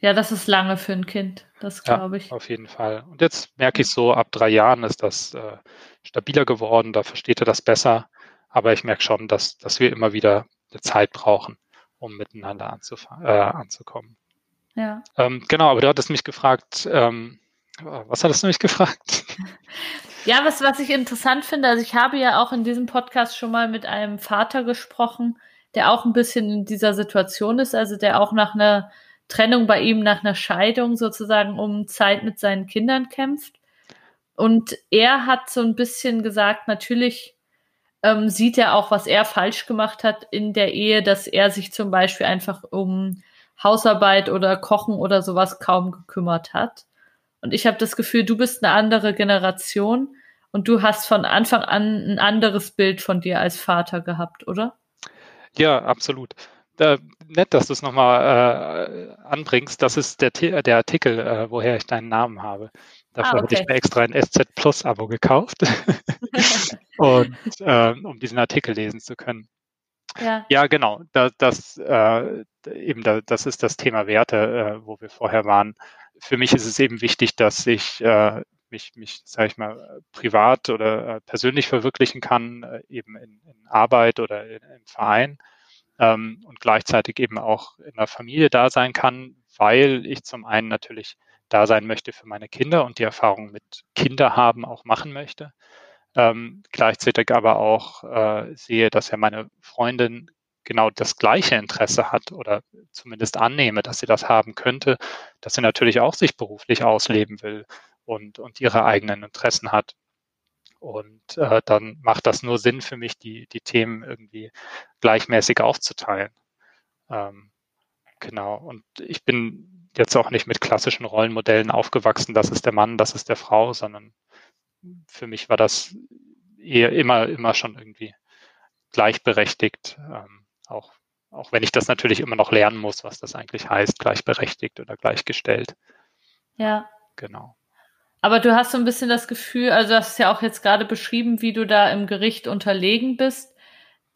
S1: Ja, das ist lange für ein Kind, das glaube ich.
S3: Ja, auf jeden Fall. Und jetzt merke ich so, ab drei Jahren ist das äh, stabiler geworden, da versteht er das besser. Aber ich merke schon, dass, dass wir immer wieder Zeit brauchen, um miteinander äh, anzukommen.
S1: Ja.
S3: Ähm, genau, aber du hattest mich gefragt, ähm, was hattest du mich gefragt?
S1: Ja, was, was ich interessant finde, also ich habe ja auch in diesem Podcast schon mal mit einem Vater gesprochen, der auch ein bisschen in dieser Situation ist, also der auch nach einer Trennung bei ihm, nach einer Scheidung sozusagen um Zeit mit seinen Kindern kämpft. Und er hat so ein bisschen gesagt, natürlich ähm, sieht er auch, was er falsch gemacht hat in der Ehe, dass er sich zum Beispiel einfach um Hausarbeit oder Kochen oder sowas kaum gekümmert hat. Und ich habe das Gefühl, du bist eine andere Generation Und du hast von Anfang an ein anderes Bild von dir als Vater gehabt, oder?
S3: Ja, absolut. Äh, nett, dass du es nochmal äh, anbringst. Das ist der, der Artikel, äh, woher ich deinen Namen habe. Dafür ah, okay. habe ich mir extra ein SZ Plus Abo gekauft, und, äh, um diesen Artikel lesen zu können. Ja, ja genau. Da, das, äh, eben da, das ist das Thema Werte, äh, wo wir vorher waren. Für mich ist es eben wichtig, dass ich äh, mich, mich sage ich mal, privat oder äh, persönlich verwirklichen kann, äh, eben in, in, Arbeit oder in, im Verein ähm, und gleichzeitig eben auch in der Familie da sein kann, weil ich zum einen natürlich da sein möchte für meine Kinder und die Erfahrung mit Kinder haben auch machen möchte. Ähm, gleichzeitig aber auch äh, sehe, dass ja meine Freundin genau das gleiche Interesse hat oder zumindest annehme, dass sie das haben könnte, dass sie natürlich auch sich beruflich ausleben will und, und ihre eigenen Interessen hat. Und äh, dann macht das nur Sinn für mich, die, die Themen irgendwie gleichmäßig aufzuteilen. Ähm, genau. Und ich bin jetzt auch nicht mit klassischen Rollenmodellen aufgewachsen, das ist der Mann, das ist der Frau, sondern für mich war das eher immer, immer schon irgendwie gleichberechtigt. Ähm, auch, auch wenn ich das natürlich immer noch lernen muss, was das eigentlich heißt, gleichberechtigt oder gleichgestellt.
S1: Ja.
S3: Genau.
S1: Aber du hast so ein bisschen das Gefühl, also du hast ja auch jetzt gerade beschrieben, wie du da im Gericht unterlegen bist,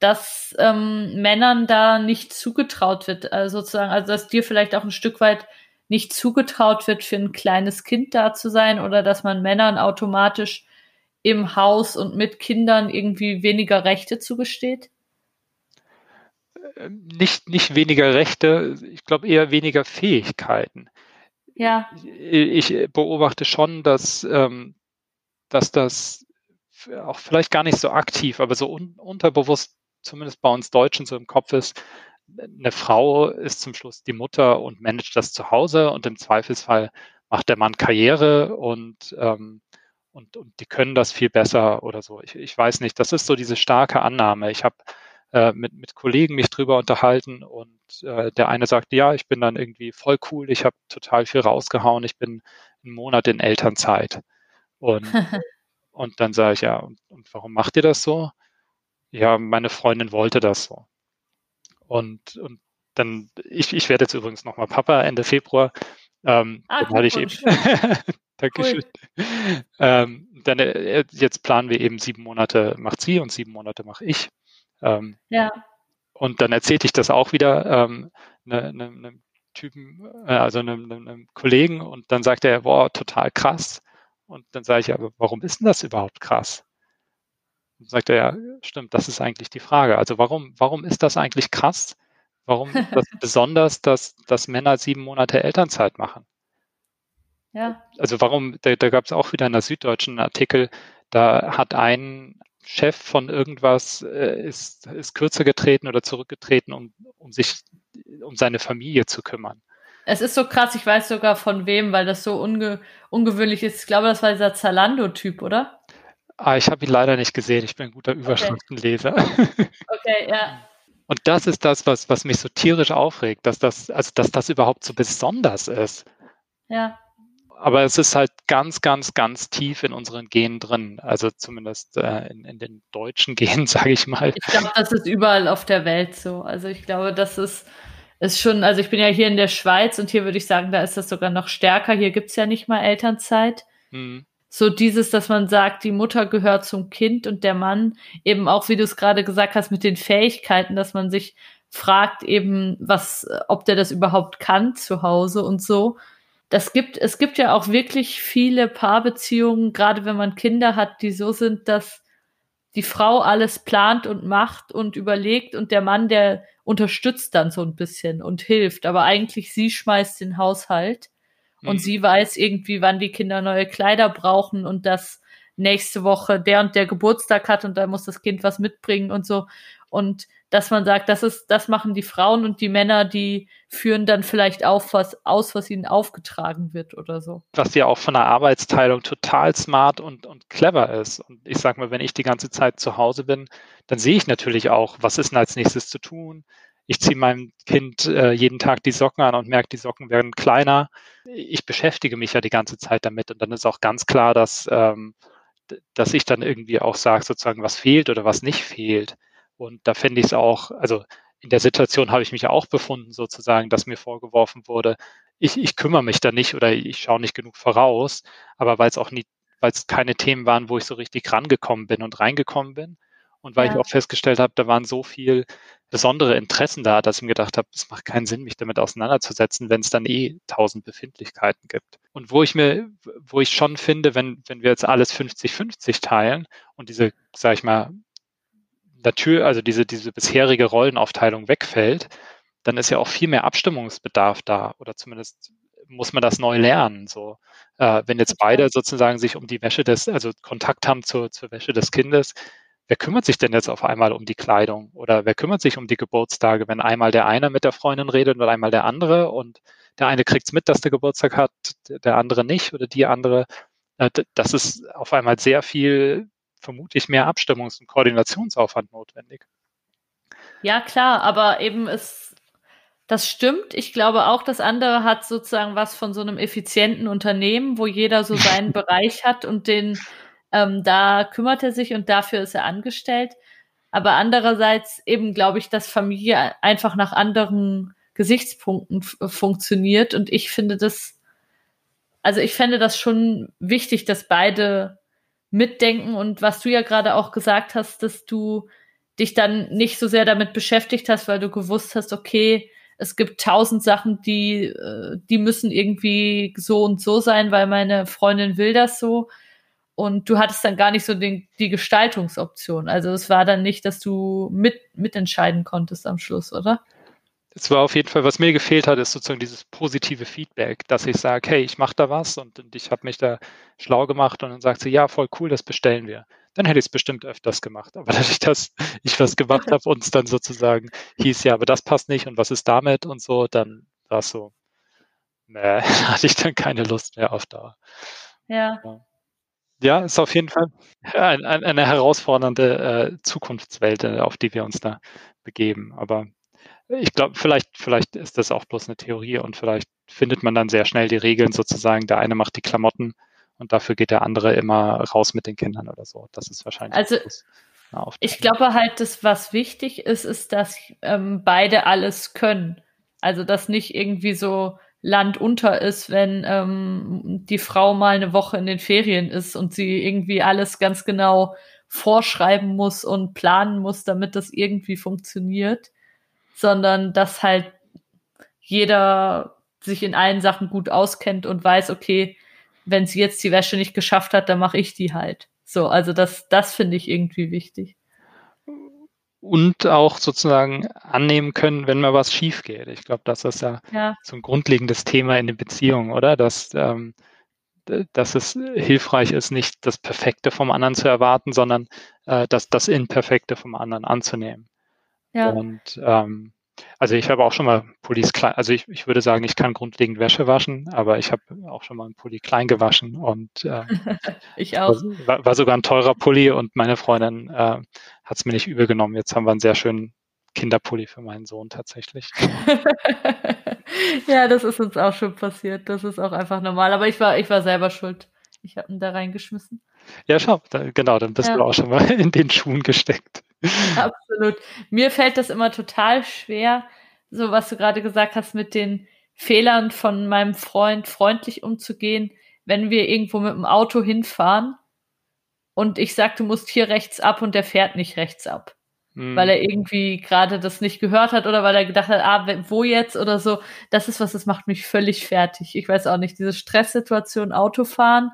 S1: dass ähm, Männern da nicht zugetraut wird, also sozusagen, also dass dir vielleicht auch ein Stück weit nicht zugetraut wird, für ein kleines Kind da zu sein oder dass man Männern automatisch im Haus und mit Kindern irgendwie weniger Rechte zugesteht?
S3: Ähm, nicht, nicht weniger Rechte, ich glaube eher weniger Fähigkeiten.
S1: Ja.
S3: Ich beobachte schon, dass, ähm, dass das auch vielleicht gar nicht so aktiv, aber so un unterbewusst, zumindest bei uns Deutschen so im Kopf ist, eine Frau ist zum Schluss die Mutter und managt das zu Hause und im Zweifelsfall macht der Mann Karriere und, ähm, und, und die können das viel besser oder so. Ich, ich weiß nicht, das ist so diese starke Annahme. Ich habe äh, mit, mit Kollegen mich drüber unterhalten und äh, der eine sagte, ja, ich bin dann irgendwie voll cool, ich habe total viel rausgehauen, ich bin einen Monat in Elternzeit. Und, und dann sage ich, ja, und, und warum macht ihr das so? Ja, meine Freundin wollte das so. Und, und dann, ich, ich werde jetzt übrigens nochmal Papa Ende Februar. Ähm, ah, dann hatte ich eben. Dankeschön. Cool. Ähm, dann äh, jetzt planen wir eben sieben Monate macht sie und sieben Monate mache ich.
S1: Ähm, ja.
S3: Und dann erzählte ich das auch wieder ähm, einem ne, ne Typen, äh, also einem, einem, einem Kollegen, und dann sagte er, boah, total krass. Und dann sage ich, aber warum ist denn das überhaupt krass? Und sagt er, ja, stimmt, das ist eigentlich die Frage. Also warum, warum ist das eigentlich krass? Warum ist das besonders, dass, dass Männer sieben Monate Elternzeit machen?
S1: Ja.
S3: Also warum, da, da gab es auch wieder in der Süddeutschen Artikel, da hat ein, Chef von irgendwas äh, ist, ist kürzer getreten oder zurückgetreten, um, um sich um seine Familie zu kümmern.
S1: Es ist so krass, ich weiß sogar von wem, weil das so unge ungewöhnlich ist. Ich glaube, das war dieser Zalando-Typ, oder?
S3: Ah, ich habe ihn leider nicht gesehen. Ich bin ein guter Überschriftenleser.
S1: Okay, okay ja.
S3: Und das ist das, was, was mich so tierisch aufregt, dass das, also dass das überhaupt so besonders ist.
S1: Ja
S3: aber es ist halt ganz, ganz, ganz tief in unseren Genen drin. Also zumindest äh, in, in, den deutschen Genen, sage ich mal.
S1: Ich glaube, das ist überall auf der Welt so. Also ich glaube, das ist, ist schon, also ich bin ja hier in der Schweiz und hier würde ich sagen, da ist das sogar noch stärker. Hier gibt es ja nicht mal Elternzeit. Hm. So dieses, dass man sagt, die Mutter gehört zum Kind und der Mann eben auch, wie du es gerade gesagt hast, mit den Fähigkeiten, dass man sich fragt eben, was, ob der das überhaupt kann zu Hause und so das gibt, es gibt ja auch wirklich viele Paarbeziehungen, gerade wenn man Kinder hat, die so sind, dass die Frau alles plant und macht und überlegt und der Mann, der unterstützt dann so ein bisschen und hilft. Aber eigentlich sie schmeißt den Haushalt mhm. und sie weiß irgendwie, wann die Kinder neue Kleider brauchen und dass nächste Woche der und der Geburtstag hat und da muss das Kind was mitbringen und so. Und dass man sagt, das ist, das machen die Frauen und die Männer, die führen dann vielleicht auf was aus, was ihnen aufgetragen wird oder so.
S3: Was ja auch von der Arbeitsteilung total smart und, und clever ist. Und ich sag mal, wenn ich die ganze Zeit zu Hause bin, dann sehe ich natürlich auch, was ist denn als nächstes zu tun. Ich ziehe meinem Kind äh, jeden Tag die Socken an und merke, die Socken werden kleiner. Ich beschäftige mich ja die ganze Zeit damit und dann ist auch ganz klar, dass ähm, dass ich dann irgendwie auch sage, sozusagen, was fehlt oder was nicht fehlt. Und da fände ich es auch, also in der Situation habe ich mich auch befunden, sozusagen, dass mir vorgeworfen wurde, ich, ich kümmere mich da nicht oder ich schaue nicht genug voraus, aber weil es auch nie, weil es keine Themen waren, wo ich so richtig rangekommen bin und reingekommen bin. Und weil ja. ich auch festgestellt habe, da waren so viel besondere Interessen da, dass ich mir gedacht habe, es macht keinen Sinn, mich damit auseinanderzusetzen, wenn es dann eh tausend Befindlichkeiten gibt. Und wo ich mir, wo ich schon finde, wenn, wenn wir jetzt alles 50-50 teilen und diese, sag ich mal, natürlich, also diese, diese bisherige Rollenaufteilung wegfällt, dann ist ja auch viel mehr Abstimmungsbedarf da oder zumindest muss man das neu lernen. So, äh, wenn jetzt beide sozusagen sich um die Wäsche des, also Kontakt haben zur, zur Wäsche des Kindes, wer kümmert sich denn jetzt auf einmal um die Kleidung oder wer kümmert sich um die Geburtstage, wenn einmal der eine mit der Freundin redet und einmal der andere und der eine kriegt es mit, dass der Geburtstag hat, der andere nicht oder die andere. Äh, das ist auf einmal sehr viel, vermutlich mehr Abstimmungs- und Koordinationsaufwand notwendig.
S1: Ja, klar, aber eben ist, das stimmt. Ich glaube auch, das andere hat sozusagen was von so einem effizienten Unternehmen, wo jeder so seinen Bereich hat und den, ähm, da kümmert er sich und dafür ist er angestellt. Aber andererseits eben glaube ich, dass Familie einfach nach anderen Gesichtspunkten funktioniert. Und ich finde das, also ich fände das schon wichtig, dass beide mitdenken. Und was du ja gerade auch gesagt hast, dass du dich dann nicht so sehr damit beschäftigt hast, weil du gewusst hast, okay, es gibt tausend Sachen, die, äh, die müssen irgendwie so und so sein, weil meine Freundin will das so. Und du hattest dann gar nicht so den, die Gestaltungsoption. Also es war dann nicht, dass du mit, mitentscheiden konntest am Schluss, oder?
S3: es war auf jeden Fall, was mir gefehlt hat, ist sozusagen dieses positive Feedback, dass ich sage, hey, ich mache da was und, und ich habe mich da schlau gemacht und dann sagt sie, ja, voll cool, das bestellen wir. Dann hätte ich es bestimmt öfters gemacht. Aber dadurch, dass ich was gemacht habe und es dann sozusagen hieß, ja, aber das passt nicht und was ist damit und so, dann war es so, nee, hatte ich dann keine Lust mehr auf da.
S1: Ja.
S3: ja. Ist auf jeden Fall ein, ein, eine herausfordernde äh, Zukunftswelt, äh, auf die wir uns da begeben. Aber ich glaube, vielleicht, vielleicht ist das auch bloß eine Theorie und vielleicht findet man dann sehr schnell die Regeln sozusagen. Der eine macht die Klamotten und dafür geht der andere immer raus mit den Kindern oder so. Das ist wahrscheinlich.
S1: Also ich glaube halt, dass was wichtig ist, ist, dass ähm, beide alles können. Also dass nicht irgendwie so Land unter ist, wenn ähm, die Frau mal eine Woche in den Ferien ist und sie irgendwie alles ganz genau vorschreiben muss und planen muss, damit das irgendwie funktioniert sondern dass halt jeder sich in allen Sachen gut auskennt und weiß, okay, wenn sie jetzt die Wäsche nicht geschafft hat, dann mache ich die halt. So, also das, das finde ich irgendwie wichtig.
S3: Und auch sozusagen annehmen können, wenn mal was schief geht. Ich glaube, das ist ja, ja, so ein grundlegendes Thema in den Beziehungen, oder? Dass, ähm, dass es hilfreich ist, nicht das Perfekte vom anderen zu erwarten, sondern äh, das, das Imperfekte vom anderen anzunehmen. Ja. Und ähm, also ich habe auch schon mal Pullis klein, also ich, ich würde sagen, ich kann grundlegend Wäsche waschen, aber ich habe auch schon mal einen Pulli klein gewaschen und äh,
S1: ich auch.
S3: War, war, sogar ein teurer Pulli und meine Freundin äh, hat es mir nicht übel genommen. Jetzt haben wir einen sehr schönen Kinderpulli für meinen Sohn tatsächlich.
S1: ja, das ist uns auch schon passiert. Das ist auch einfach normal. Aber ich war, ich war selber schuld. Ich habe ihn da reingeschmissen.
S3: Ja, schau, da, genau, dann bist ja. du auch schon mal in den Schuhen gesteckt.
S1: Absolut. Mir fällt das immer total schwer, so was du gerade gesagt hast, mit den Fehlern von meinem Freund freundlich umzugehen, wenn wir irgendwo mit dem Auto hinfahren und ich sag, du musst hier rechts ab und der fährt nicht rechts ab. Mhm. Weil er irgendwie gerade das nicht gehört hat oder weil er gedacht hat, ah, wo jetzt oder so. Das ist was, das macht mich völlig fertig. Ich weiß auch nicht, diese Stresssituation Autofahren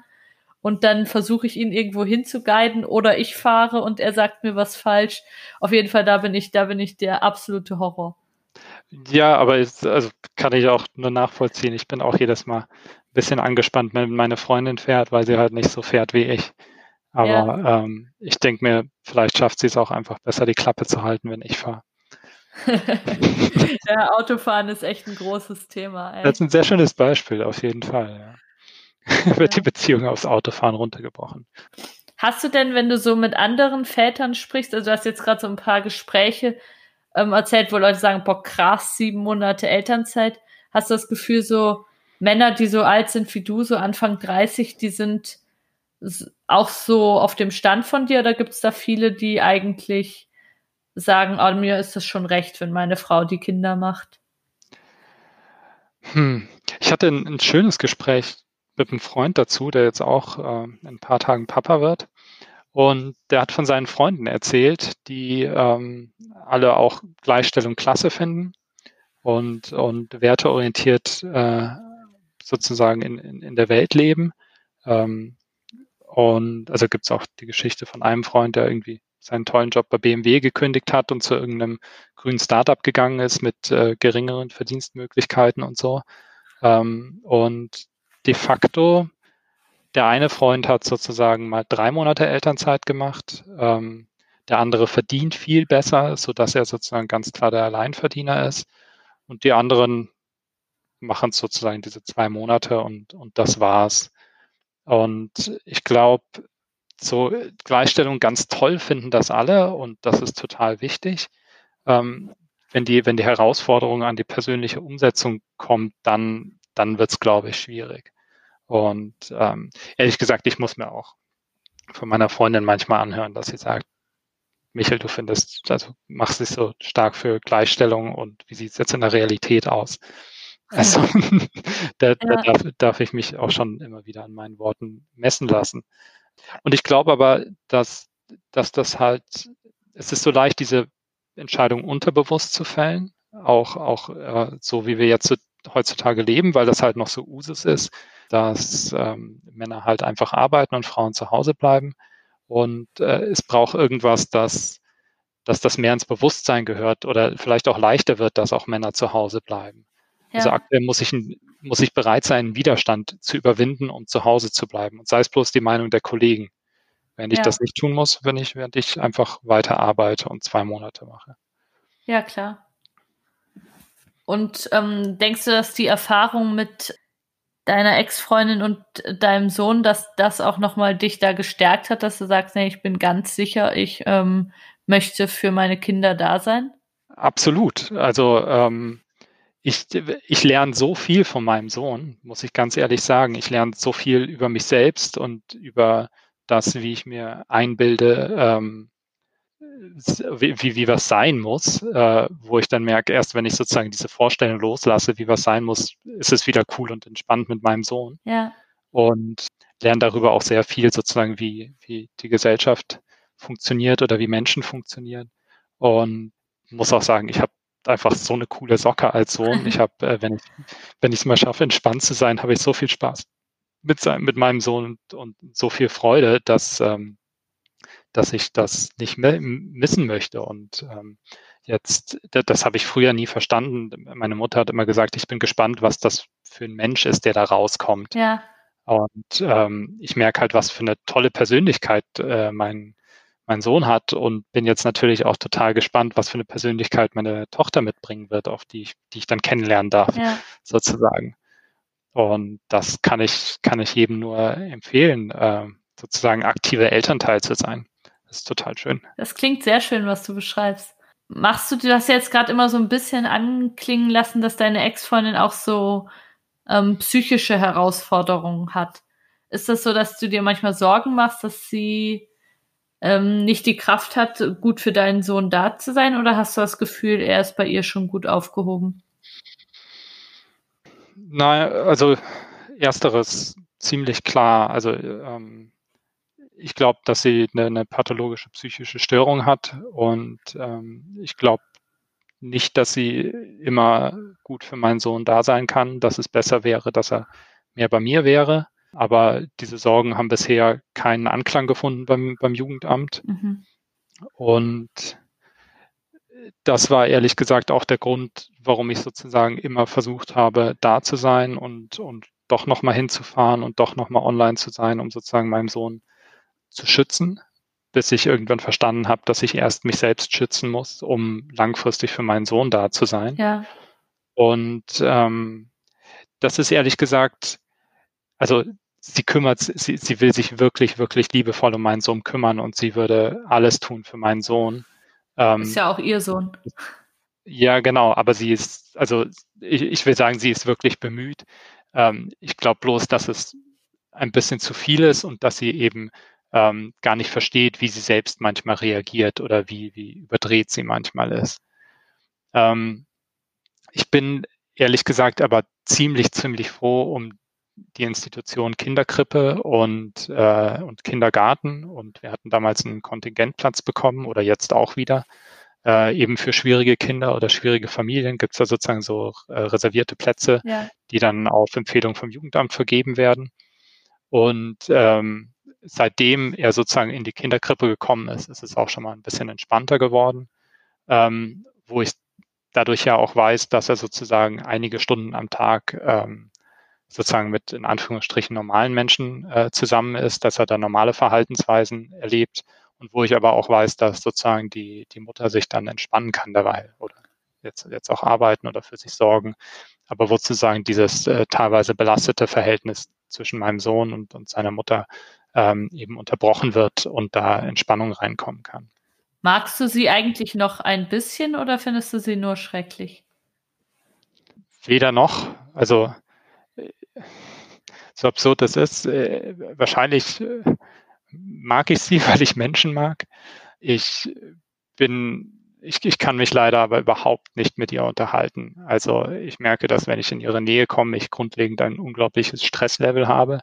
S1: und dann versuche ich ihn irgendwo hinzuguiden oder ich fahre und er sagt mir was falsch. Auf jeden Fall, da bin ich, da bin ich der absolute Horror.
S3: Ja, aber jetzt, also kann ich auch nur nachvollziehen. Ich bin auch jedes Mal ein bisschen angespannt, wenn meine Freundin fährt, weil sie halt nicht so fährt wie ich. Aber ja. ähm, ich denke mir, vielleicht schafft sie es auch einfach besser, die Klappe zu halten, wenn ich fahre.
S1: ja, Autofahren ist echt ein großes Thema.
S3: Ey. Das ist ein sehr schönes Beispiel, auf jeden Fall. Ja. wird die Beziehung aufs Autofahren runtergebrochen.
S1: Hast du denn, wenn du so mit anderen Vätern sprichst, also du hast jetzt gerade so ein paar Gespräche ähm, erzählt, wo Leute sagen, boah, krass, sieben Monate Elternzeit, hast du das Gefühl, so Männer, die so alt sind wie du, so Anfang 30, die sind auch so auf dem Stand von dir oder gibt es da viele, die eigentlich sagen, oh, mir ist es schon recht, wenn meine Frau die Kinder macht?
S3: Hm. Ich hatte ein, ein, schönes Gespräch mit einem Freund dazu, der jetzt auch äh, in ein paar Tagen Papa wird. Und der hat von seinen Freunden erzählt, die ähm, alle auch Gleichstellung klasse finden und, und werteorientiert äh, sozusagen in, in, in der Welt leben. Ähm, und also gibt es auch die Geschichte von einem Freund, der irgendwie seinen tollen Job bei BMW gekündigt hat und zu irgendeinem grünen Startup gegangen ist mit äh, geringeren Verdienstmöglichkeiten und so. Ähm, und de facto, der eine Freund hat sozusagen mal drei Monate Elternzeit gemacht. Ähm, der andere verdient viel besser, so dass er sozusagen ganz klar der Alleinverdiener ist. Und die anderen machen sozusagen diese zwei Monate und, und das war's. Und ich glaube, so Gleichstellung ganz toll finden das alle und das ist total wichtig. Ähm, wenn die, wenn die Herausforderung an die persönliche Umsetzung kommt, dann, dann wird es, glaube ich, schwierig. Und ähm, ehrlich gesagt, ich muss mir auch von meiner Freundin manchmal anhören, dass sie sagt, Michael, du findest, also machst dich so stark für Gleichstellung und wie sieht es jetzt in der Realität aus? Also da, da ja. darf, darf ich mich auch schon immer wieder an meinen Worten messen lassen. Und ich glaube aber, dass, dass das halt, es ist so leicht, diese Entscheidung unterbewusst zu fällen, auch, auch äh, so wie wir jetzt heutzutage leben, weil das halt noch so Usus ist, dass ähm, Männer halt einfach arbeiten und Frauen zu Hause bleiben. Und äh, es braucht irgendwas, das, dass das mehr ins Bewusstsein gehört oder vielleicht auch leichter wird, dass auch Männer zu Hause bleiben. Ja. Also aktuell muss ich, muss ich bereit sein, einen Widerstand zu überwinden, um zu Hause zu bleiben. Und sei es bloß die Meinung der Kollegen. Wenn ich ja. das nicht tun muss, wenn ich, während ich einfach weiter arbeite und zwei Monate mache.
S1: Ja, klar. Und ähm, denkst du, dass die Erfahrung mit deiner Ex-Freundin und deinem Sohn, dass das auch nochmal dich da gestärkt hat, dass du sagst, nee, ich bin ganz sicher, ich ähm, möchte für meine Kinder da sein?
S3: Absolut. Also ähm, ich, ich lerne so viel von meinem Sohn, muss ich ganz ehrlich sagen. Ich lerne so viel über mich selbst und über das, wie ich mir einbilde, ähm, wie, wie, wie was sein muss, äh, wo ich dann merke, erst wenn ich sozusagen diese Vorstellung loslasse, wie was sein muss, ist es wieder cool und entspannt mit meinem Sohn.
S1: Ja.
S3: Und lerne darüber auch sehr viel sozusagen, wie, wie die Gesellschaft funktioniert oder wie Menschen funktionieren. Und muss auch sagen, ich habe einfach so eine coole Socke als Sohn. Ich habe, äh, wenn ich wenn ich es mal schaffe, entspannt zu sein, habe ich so viel Spaß mit, sein, mit meinem Sohn und, und so viel Freude, dass, ähm, dass ich das nicht mehr missen möchte. Und ähm, jetzt, das, habe ich früher nie verstanden. Meine Mutter hat immer gesagt, ich bin gespannt, was das für ein Mensch ist, der da rauskommt.
S1: Ja.
S3: Und ähm, ich merke halt, was für eine tolle Persönlichkeit äh, mein, mein Sohn hat und bin jetzt natürlich auch total gespannt, was für eine Persönlichkeit meine Tochter mitbringen wird, auf die ich, die ich dann kennenlernen darf, ja. sozusagen. Und das kann ich, kann ich jedem nur empfehlen, äh, sozusagen aktive Elternteil zu sein. Das ist total schön.
S1: Das klingt sehr schön, was du beschreibst. Machst du das jetzt gerade immer so ein bisschen anklingen lassen, dass deine Ex-Freundin auch so ähm, psychische Herausforderungen hat? Ist das so, dass du dir manchmal Sorgen machst, dass sie ähm, nicht die Kraft hat, gut für deinen Sohn da zu sein? Oder hast du das Gefühl, er ist bei ihr schon gut aufgehoben?
S3: Nein, also ersteres ziemlich klar. Also ähm, ich glaube, dass sie eine, eine, pathologische psychische Störung hat und ähm, ich glaube nicht, dass sie immer gut für meinen Sohn da sein kann, dass es besser wäre, dass er mehr bei mir wäre. Aber diese Sorgen haben bisher keinen Anklang gefunden beim, beim Jugendamt. Mhm. Und das war ehrlich gesagt auch der Grund, warum ich sozusagen immer versucht habe, da zu sein und, und doch nochmal hinzufahren und doch nochmal online zu sein, um sozusagen meinem Sohn zu schützen, bis ich irgendwann verstanden habe, dass ich erst mich selbst schützen muss, um langfristig für meinen Sohn da zu sein.
S1: Ja.
S3: Und ähm, das ist ehrlich gesagt also sie kümmert, sie, sie will sich wirklich, wirklich liebevoll um meinen Sohn kümmern und sie würde alles tun für meinen Sohn.
S1: Ähm, ist ja auch ihr Sohn.
S3: Ja, genau, aber sie ist, also ich, ich will sagen, sie ist wirklich bemüht. Ähm, ich glaube bloß, dass es ein bisschen zu viel ist und dass sie eben ähm, gar nicht versteht, wie sie selbst manchmal reagiert oder wie, wie überdreht sie manchmal ist. Ähm, ich bin ehrlich gesagt aber ziemlich, ziemlich froh um die Institution Kinderkrippe und, äh, und Kindergarten. Und wir hatten damals einen Kontingentplatz bekommen oder jetzt auch wieder. Äh, eben für schwierige Kinder oder schwierige Familien gibt es da sozusagen so äh, reservierte Plätze, ja. die dann auf Empfehlung vom Jugendamt vergeben werden. Und ähm, seitdem er sozusagen in die Kinderkrippe gekommen ist, ist es auch schon mal ein bisschen entspannter geworden, ähm, wo ich dadurch ja auch weiß, dass er sozusagen einige Stunden am Tag ähm, sozusagen mit in Anführungsstrichen normalen Menschen äh, zusammen ist, dass er da normale Verhaltensweisen erlebt und wo ich aber auch weiß, dass sozusagen die, die Mutter sich dann entspannen kann dabei oder jetzt, jetzt auch arbeiten oder für sich sorgen. Aber wo sozusagen dieses äh, teilweise belastete Verhältnis zwischen meinem Sohn und, und seiner Mutter ähm, eben unterbrochen wird und da Entspannung reinkommen kann.
S1: Magst du sie eigentlich noch ein bisschen oder findest du sie nur schrecklich?
S3: Weder noch. Also so absurd das ist, äh, wahrscheinlich äh, mag ich sie, weil ich Menschen mag. Ich bin ich, ich kann mich leider aber überhaupt nicht mit ihr unterhalten. Also ich merke, dass wenn ich in ihre Nähe komme, ich grundlegend ein unglaubliches Stresslevel habe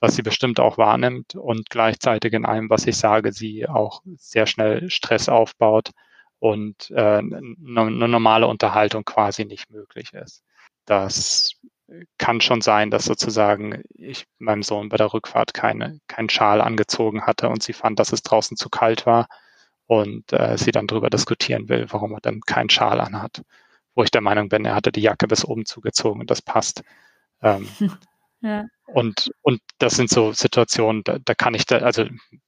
S3: was sie bestimmt auch wahrnimmt und gleichzeitig in allem, was ich sage, sie auch sehr schnell Stress aufbaut und äh, eine normale Unterhaltung quasi nicht möglich ist. Das kann schon sein, dass sozusagen ich meinem Sohn bei der Rückfahrt keine, keinen Schal angezogen hatte und sie fand, dass es draußen zu kalt war und äh, sie dann darüber diskutieren will, warum er dann keinen Schal anhat. Wo ich der Meinung bin, er hatte die Jacke bis oben zugezogen und das passt. Ähm, Und, und das sind so Situationen, da, da kann ich da, also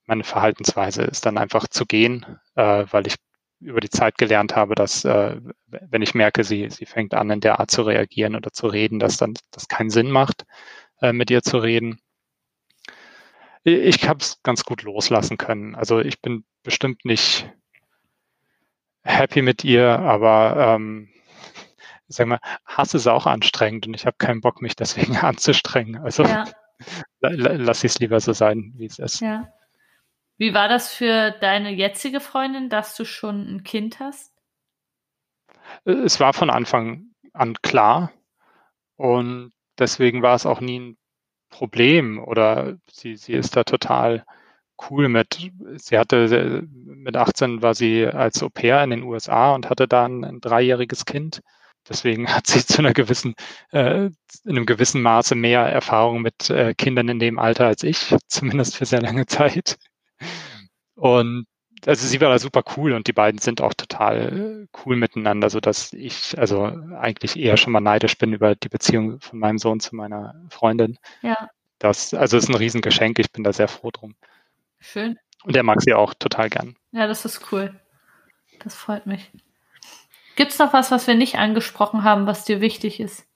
S3: meine Verhaltensweise ist dann einfach zu gehen, äh, weil ich über die Zeit gelernt habe, dass äh, wenn ich merke, sie, sie fängt an, in der Art zu reagieren oder zu reden, dass dann das keinen Sinn macht, äh, mit ihr zu reden. Ich habe es ganz gut loslassen können. Also ich bin bestimmt nicht happy mit ihr, aber ähm, sag mal, Hass ist auch anstrengend und ich habe keinen Bock, mich deswegen anzustrengen. Also ja. lass es lieber so sein, wie es ist.
S1: Ja. Wie war das für deine jetzige Freundin, dass du schon ein Kind hast?
S3: Es war von Anfang an klar und deswegen war es auch nie ein Problem oder sie, sie ist da total cool mit. Sie hatte mit 18 war sie als Au pair in den USA und hatte dann ein dreijähriges Kind Deswegen hat sie zu einer gewissen, äh, in einem gewissen Maße mehr Erfahrung mit äh, Kindern in dem Alter als ich, zumindest für sehr lange Zeit. Und also sie war da super cool und die beiden sind auch total cool miteinander, so dass ich also eigentlich eher schon mal neidisch bin über die Beziehung von meinem Sohn zu meiner Freundin. Ja. Das, also ist ein Riesengeschenk, ich bin da sehr froh drum.
S1: Schön.
S3: Und er mag sie auch total gern.
S1: Ja, das ist cool. Das freut mich. Gibt es noch was, was wir nicht angesprochen haben, was dir wichtig ist?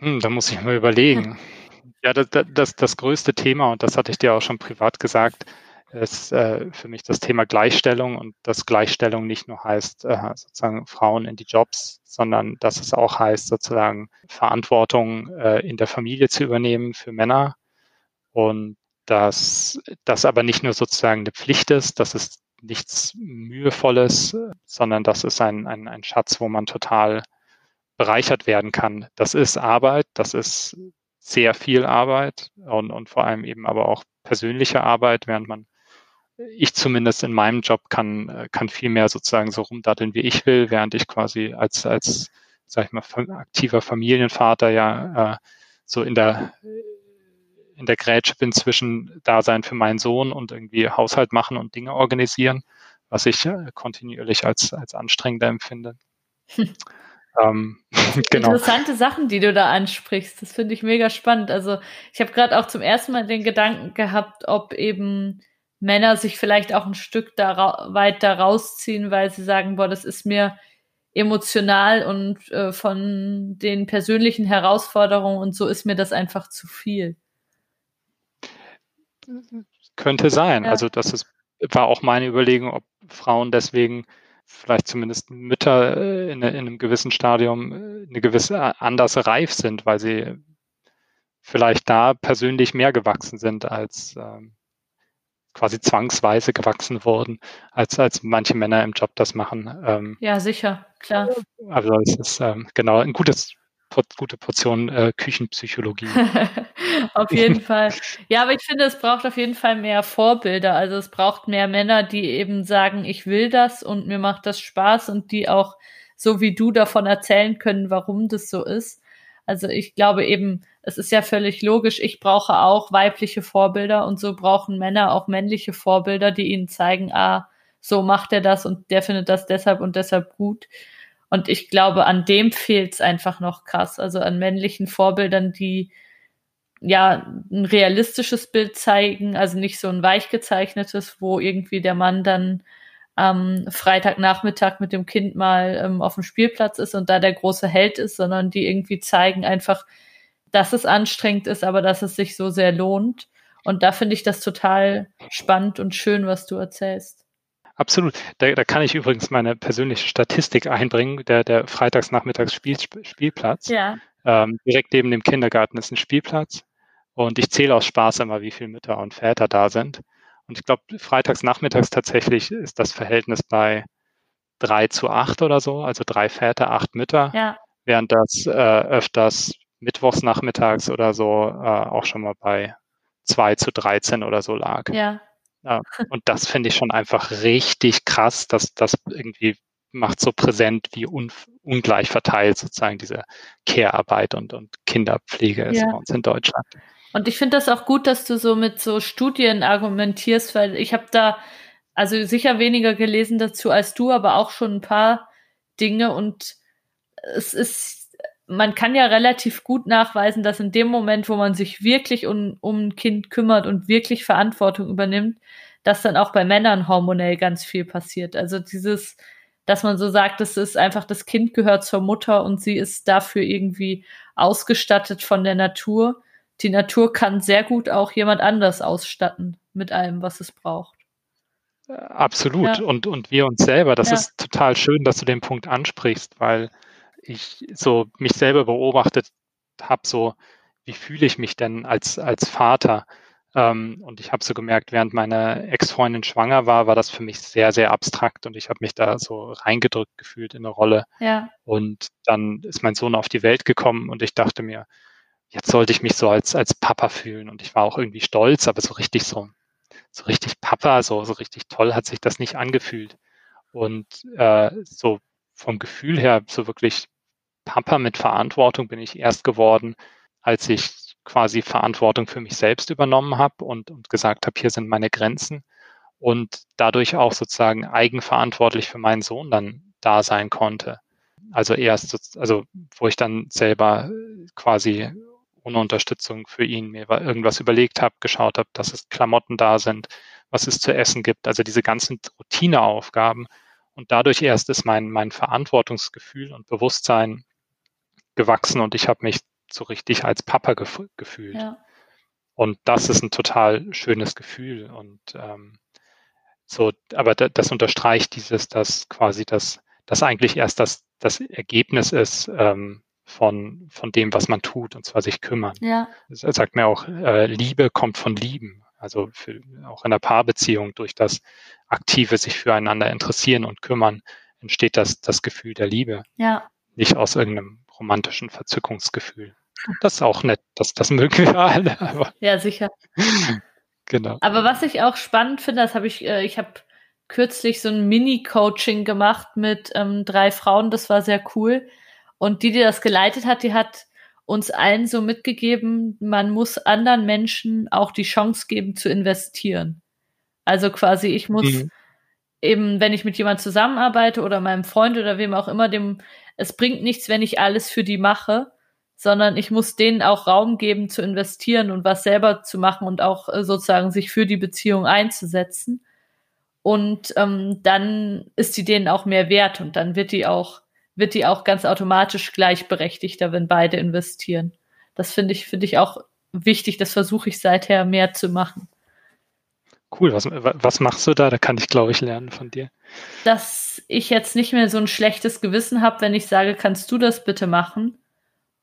S3: Hm, da muss ich mal überlegen. Ja, das, das, das größte Thema, und das hatte ich dir auch schon privat gesagt, ist äh, für mich das Thema Gleichstellung und dass Gleichstellung nicht nur heißt, äh, sozusagen Frauen in die Jobs, sondern dass es auch heißt, sozusagen Verantwortung äh, in der Familie zu übernehmen für Männer und dass das aber nicht nur sozusagen eine Pflicht ist, dass es nichts Mühevolles, sondern das ist ein, ein, ein Schatz, wo man total bereichert werden kann. Das ist Arbeit, das ist sehr viel Arbeit und, und vor allem eben aber auch persönliche Arbeit, während man, ich zumindest in meinem Job kann, kann viel mehr sozusagen so rumdatteln, wie ich will, während ich quasi als, als, sag ich mal, aktiver Familienvater ja äh, so in der, in der Grätsche bin zwischen Dasein für meinen Sohn und irgendwie Haushalt machen und Dinge organisieren, was ich äh, kontinuierlich als, als anstrengender empfinde. Hm.
S1: Ähm, genau. Interessante Sachen, die du da ansprichst. Das finde ich mega spannend. Also ich habe gerade auch zum ersten Mal den Gedanken gehabt, ob eben Männer sich vielleicht auch ein Stück da weit da rausziehen, weil sie sagen, boah, das ist mir emotional und äh, von den persönlichen Herausforderungen und so ist mir das einfach zu viel.
S3: Könnte sein. Ja. Also das ist, war auch meine Überlegung, ob Frauen deswegen vielleicht zumindest Mütter äh, in, in, einem gewissen Stadium äh, eine gewisse äh, anders reif sind, weil sie vielleicht da persönlich mehr gewachsen sind als ähm, quasi zwangsweise gewachsen wurden, als, als manche Männer im Job das machen.
S1: Ähm, ja, sicher, klar.
S3: Also es ist ähm, genau ein gutes gute Portion äh, Küchenpsychologie.
S1: auf jeden Fall. Ja, aber ich finde, es braucht auf jeden Fall mehr Vorbilder. Also es braucht mehr Männer, die eben sagen, ich will das und mir macht das Spaß und die auch so wie du davon erzählen können, warum das so ist. Also ich glaube eben, es ist ja völlig logisch, ich brauche auch weibliche Vorbilder und so brauchen Männer auch männliche Vorbilder, die ihnen zeigen, ah, so macht er das und der findet das deshalb und deshalb gut. Und ich glaube, an dem fehlt es einfach noch krass. Also an männlichen Vorbildern, die ja ein realistisches Bild zeigen, also nicht so ein weich gezeichnetes, wo irgendwie der Mann dann am Freitagnachmittag mit dem Kind mal ähm, auf dem Spielplatz ist und da der große Held ist, sondern die irgendwie zeigen einfach, dass es anstrengend ist, aber dass es sich so sehr lohnt. Und da finde ich das total spannend und schön, was du erzählst.
S3: Absolut. Da, da kann ich übrigens meine persönliche Statistik einbringen. Der, der Freitagsnachmittags-Spielplatz. Ja. Ähm, direkt neben dem Kindergarten ist ein Spielplatz. Und ich zähle aus Spaß immer, wie viele Mütter und Väter da sind. Und ich glaube, freitags nachmittags tatsächlich ist das Verhältnis bei drei zu acht oder so, also drei Väter, acht Mütter. Ja. Während das äh, öfters mittwochs nachmittags oder so äh, auch schon mal bei zwei zu 13 oder so lag. Ja. Ja, und das finde ich schon einfach richtig krass, dass das irgendwie macht so präsent, wie un, ungleich verteilt sozusagen diese Care-Arbeit und, und Kinderpflege ist ja. bei uns in Deutschland.
S1: Und ich finde das auch gut, dass du so mit so Studien argumentierst, weil ich habe da also sicher weniger gelesen dazu als du, aber auch schon ein paar Dinge und es ist, man kann ja relativ gut nachweisen, dass in dem Moment, wo man sich wirklich um, um ein Kind kümmert und wirklich Verantwortung übernimmt, dass dann auch bei Männern hormonell ganz viel passiert. Also dieses, dass man so sagt, das ist einfach, das Kind gehört zur Mutter und sie ist dafür irgendwie ausgestattet von der Natur die Natur kann sehr gut auch jemand anders ausstatten mit allem, was es braucht.
S3: Absolut. Ja. Und, und wir uns selber. Das ja. ist total schön, dass du den Punkt ansprichst, weil ich so mich selber beobachtet habe, so wie fühle ich mich denn als, als Vater? Ähm, und ich habe so gemerkt, während meine Ex-Freundin schwanger war, war das für mich sehr, sehr abstrakt und ich habe mich da so reingedrückt gefühlt in eine Rolle. Ja. Und dann ist mein Sohn auf die Welt gekommen und ich dachte mir, jetzt sollte ich mich so als, als Papa fühlen. Und ich war auch irgendwie stolz, aber so richtig so, so richtig Papa, so, so richtig toll hat sich das nicht angefühlt. Und äh, so vom Gefühl her, so wirklich Papa mit Verantwortung bin ich erst geworden, als ich quasi Verantwortung für mich selbst übernommen habe und, und gesagt habe, hier sind meine Grenzen und dadurch auch sozusagen eigenverantwortlich für meinen Sohn dann da sein konnte. Also erst, also wo ich dann selber quasi ohne Unterstützung für ihn mir irgendwas überlegt habe, geschaut habe, dass es Klamotten da sind, was es zu essen gibt, also diese ganzen Routineaufgaben. Und dadurch erst ist mein, mein Verantwortungsgefühl und Bewusstsein gewachsen und ich habe mich so richtig als Papa gef gefühlt. Ja. Und das ist ein total schönes Gefühl. Und ähm, so, aber das unterstreicht dieses, dass quasi das, das eigentlich erst das, das Ergebnis ist, ähm, von, von dem, was man tut, und zwar sich kümmern. Ja. Er sagt mir auch, äh, Liebe kommt von Lieben. Also für, auch in der Paarbeziehung durch das aktive sich füreinander interessieren und kümmern entsteht das, das Gefühl der Liebe. Ja. Nicht aus irgendeinem romantischen Verzückungsgefühl. Das ist auch nett, das, das mögen wir alle.
S1: Aber ja, sicher. genau. Aber was ich auch spannend finde, das habe ich, äh, ich habe kürzlich so ein Mini-Coaching gemacht mit ähm, drei Frauen, das war sehr cool. Und die, die das geleitet hat, die hat uns allen so mitgegeben, man muss anderen Menschen auch die Chance geben zu investieren. Also quasi, ich muss mhm. eben, wenn ich mit jemand zusammenarbeite oder meinem Freund oder wem auch immer, dem, es bringt nichts, wenn ich alles für die mache, sondern ich muss denen auch Raum geben zu investieren und was selber zu machen und auch äh, sozusagen sich für die Beziehung einzusetzen. Und ähm, dann ist die denen auch mehr wert und dann wird die auch wird die auch ganz automatisch gleichberechtigter, wenn beide investieren. Das finde ich, finde ich auch wichtig. Das versuche ich seither mehr zu machen.
S3: cool. Was, was machst du da? Da kann ich, glaube ich, lernen von dir.
S1: Dass ich jetzt nicht mehr so ein schlechtes Gewissen habe, wenn ich sage, kannst du das bitte machen?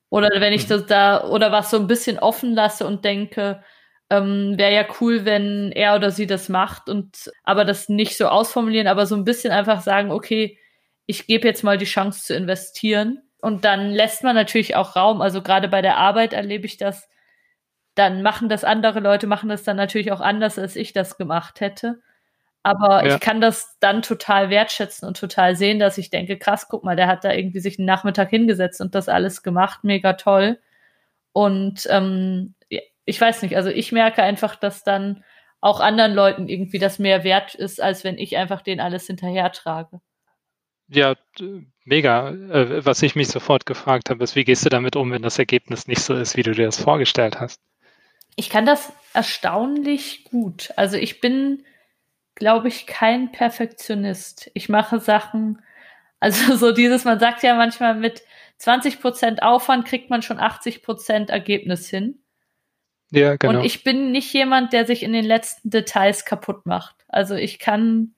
S1: Oder wenn ich mhm. das da, oder was so ein bisschen offen lasse und denke, ähm, wäre ja cool, wenn er oder sie das macht und aber das nicht so ausformulieren, aber so ein bisschen einfach sagen, okay, ich gebe jetzt mal die Chance zu investieren. Und dann lässt man natürlich auch Raum. Also gerade bei der Arbeit erlebe ich das, dann machen das andere Leute, machen das dann natürlich auch anders, als ich das gemacht hätte. Aber ja. ich kann das dann total wertschätzen und total sehen, dass ich denke, krass, guck mal, der hat da irgendwie sich einen Nachmittag hingesetzt und das alles gemacht, mega toll. Und ähm, ich weiß nicht, also ich merke einfach, dass dann auch anderen Leuten irgendwie das mehr wert ist, als wenn ich einfach den alles hinterher trage.
S3: Ja, mega. Äh, was ich mich sofort gefragt habe, ist, wie gehst du damit um, wenn das Ergebnis nicht so ist, wie du dir das vorgestellt hast?
S1: Ich kann das erstaunlich gut. Also ich bin, glaube ich, kein Perfektionist. Ich mache Sachen, also so dieses, man sagt ja manchmal mit 20 Prozent Aufwand kriegt man schon 80 Prozent Ergebnis hin. Ja, genau. Und ich bin nicht jemand, der sich in den letzten Details kaputt macht. Also ich kann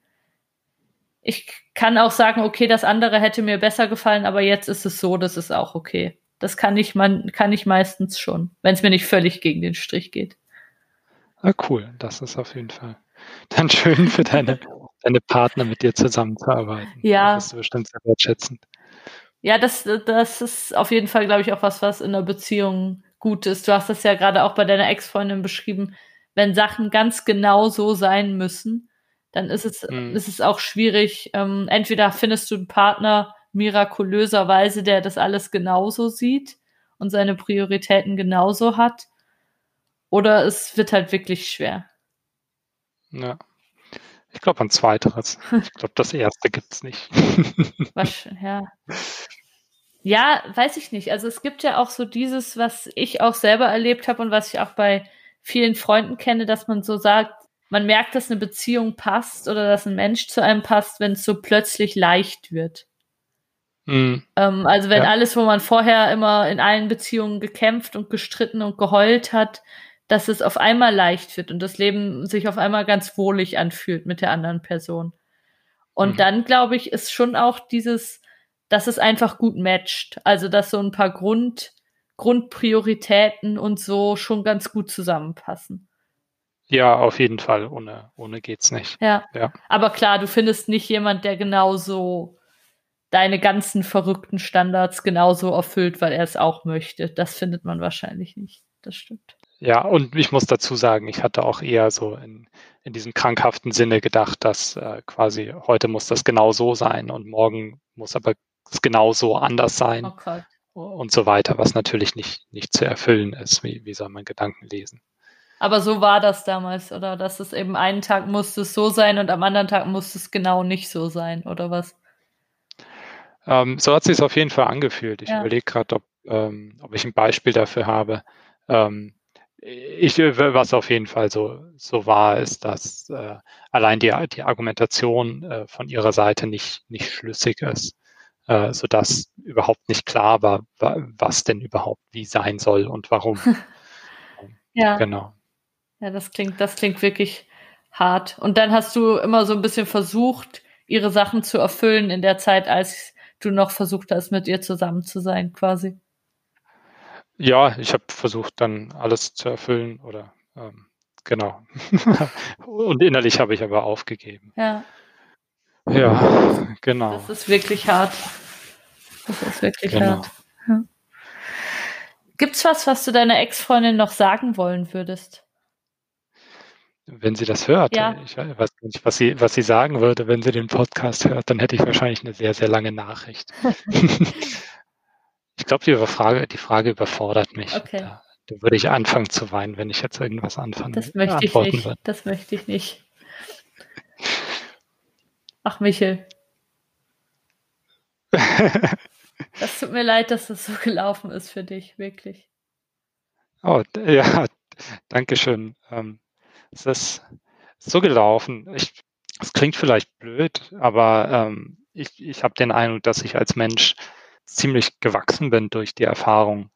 S1: ich kann auch sagen, okay, das andere hätte mir besser gefallen, aber jetzt ist es so, das ist auch okay. Das kann ich man kann ich meistens schon, wenn es mir nicht völlig gegen den Strich geht.
S3: Ah, cool, das ist auf jeden Fall dann schön für deine, deine Partner mit dir zusammenzuarbeiten.
S1: Ja.
S3: Das ist bestimmt sehr wertschätzend.
S1: Ja, das, das ist auf jeden Fall, glaube ich, auch was, was in einer Beziehung gut ist. Du hast das ja gerade auch bei deiner Ex-Freundin beschrieben, wenn Sachen ganz genau so sein müssen, dann ist es, mhm. ist es auch schwierig. Ähm, entweder findest du einen Partner mirakulöserweise, der das alles genauso sieht und seine Prioritäten genauso hat, oder es wird halt wirklich schwer.
S3: Ja. Ich glaube an zweiteres. Ich glaube, das erste gibt es nicht.
S1: Was, ja. Ja, weiß ich nicht. Also es gibt ja auch so dieses, was ich auch selber erlebt habe und was ich auch bei vielen Freunden kenne, dass man so sagt, man merkt, dass eine Beziehung passt oder dass ein Mensch zu einem passt, wenn es so plötzlich leicht wird. Mhm. Ähm, also wenn ja. alles, wo man vorher immer in allen Beziehungen gekämpft und gestritten und geheult hat, dass es auf einmal leicht wird und das Leben sich auf einmal ganz wohlig anfühlt mit der anderen Person. Und mhm. dann, glaube ich, ist schon auch dieses, dass es einfach gut matcht. Also, dass so ein paar Grund, Grundprioritäten und so schon ganz gut zusammenpassen.
S3: Ja, auf jeden Fall. Ohne, ohne geht's nicht.
S1: Ja. ja. Aber klar, du findest nicht jemand, der genauso deine ganzen verrückten Standards genauso erfüllt, weil er es auch möchte. Das findet man wahrscheinlich nicht. Das stimmt.
S3: Ja, und ich muss dazu sagen, ich hatte auch eher so in, in diesem krankhaften Sinne gedacht, dass äh, quasi heute muss das genau so sein und morgen muss aber es genau so anders sein okay. und so weiter, was natürlich nicht, nicht zu erfüllen ist. Wie, wie soll man Gedanken lesen?
S1: Aber so war das damals, oder? Dass es eben einen Tag musste es so sein und am anderen Tag musste es genau nicht so sein, oder was?
S3: Ähm, so hat sich es auf jeden Fall angefühlt. Ich ja. überlege gerade, ob, ähm, ob ich ein Beispiel dafür habe. Ähm, ich, was auf jeden Fall so, so war, ist, dass äh, allein die, die Argumentation äh, von ihrer Seite nicht, nicht schlüssig ist, äh, sodass überhaupt nicht klar war, was denn überhaupt wie sein soll und warum.
S1: ja. Genau. Ja, das klingt, das klingt wirklich hart. Und dann hast du immer so ein bisschen versucht, ihre Sachen zu erfüllen in der Zeit, als du noch versucht hast, mit ihr zusammen zu sein, quasi.
S3: Ja, ich habe versucht, dann alles zu erfüllen oder ähm, genau. Und innerlich habe ich aber aufgegeben.
S1: Ja.
S3: Ja, genau.
S1: Das ist wirklich hart. Das ist wirklich genau. hart. Ja. Gibt's was, was du deiner Ex-Freundin noch sagen wollen würdest?
S3: Wenn sie das hört, ja. ich weiß nicht, was sie, was sie sagen würde, wenn sie den Podcast hört, dann hätte ich wahrscheinlich eine sehr, sehr lange Nachricht. ich glaube, die Frage, die Frage überfordert mich. Okay. Da, da, würde ich anfangen zu weinen, wenn ich jetzt irgendwas anfange.
S1: Das möchte ich nicht. Würde. Das möchte ich nicht. Ach, Michel. das tut mir leid, dass das so gelaufen ist für dich, wirklich.
S3: Oh, ja, danke schön. Ähm, es ist so gelaufen. es klingt vielleicht blöd, aber ähm, ich, ich habe den Eindruck, dass ich als Mensch ziemlich gewachsen bin durch die Erfahrung.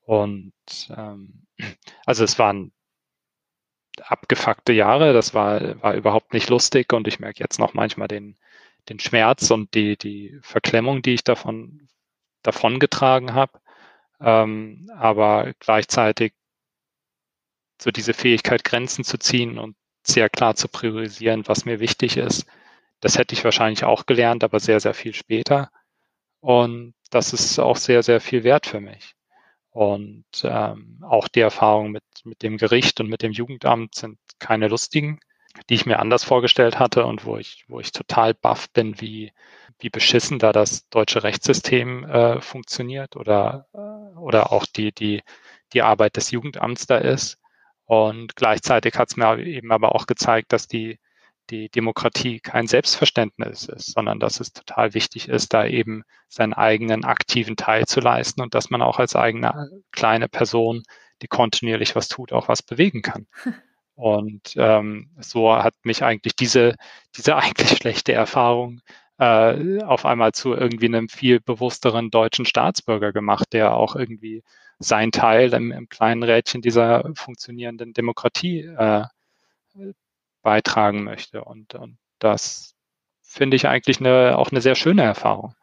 S3: Und ähm, also es waren abgefuckte Jahre. Das war, war überhaupt nicht lustig und ich merke jetzt noch manchmal den, den Schmerz und die, die Verklemmung, die ich davon, davon getragen habe. Ähm, aber gleichzeitig so diese Fähigkeit, Grenzen zu ziehen und sehr klar zu priorisieren, was mir wichtig ist. Das hätte ich wahrscheinlich auch gelernt, aber sehr, sehr viel später. Und das ist auch sehr, sehr viel wert für mich. Und ähm, auch die Erfahrungen mit, mit dem Gericht und mit dem Jugendamt sind keine lustigen, die ich mir anders vorgestellt hatte und wo ich, wo ich total baff bin, wie, wie beschissen da das deutsche Rechtssystem äh, funktioniert oder, äh, oder auch die, die, die Arbeit des Jugendamts da ist. Und gleichzeitig hat es mir eben aber auch gezeigt, dass die, die Demokratie kein Selbstverständnis ist, sondern dass es total wichtig ist, da eben seinen eigenen aktiven Teil zu leisten und dass man auch als eigene kleine Person, die kontinuierlich was tut, auch was bewegen kann. Und ähm, so hat mich eigentlich diese, diese eigentlich schlechte Erfahrung äh, auf einmal zu irgendwie einem viel bewussteren deutschen Staatsbürger gemacht, der auch irgendwie sein Teil im, im kleinen Rädchen dieser funktionierenden Demokratie äh, beitragen möchte. Und, und das finde ich eigentlich eine, auch eine sehr schöne Erfahrung.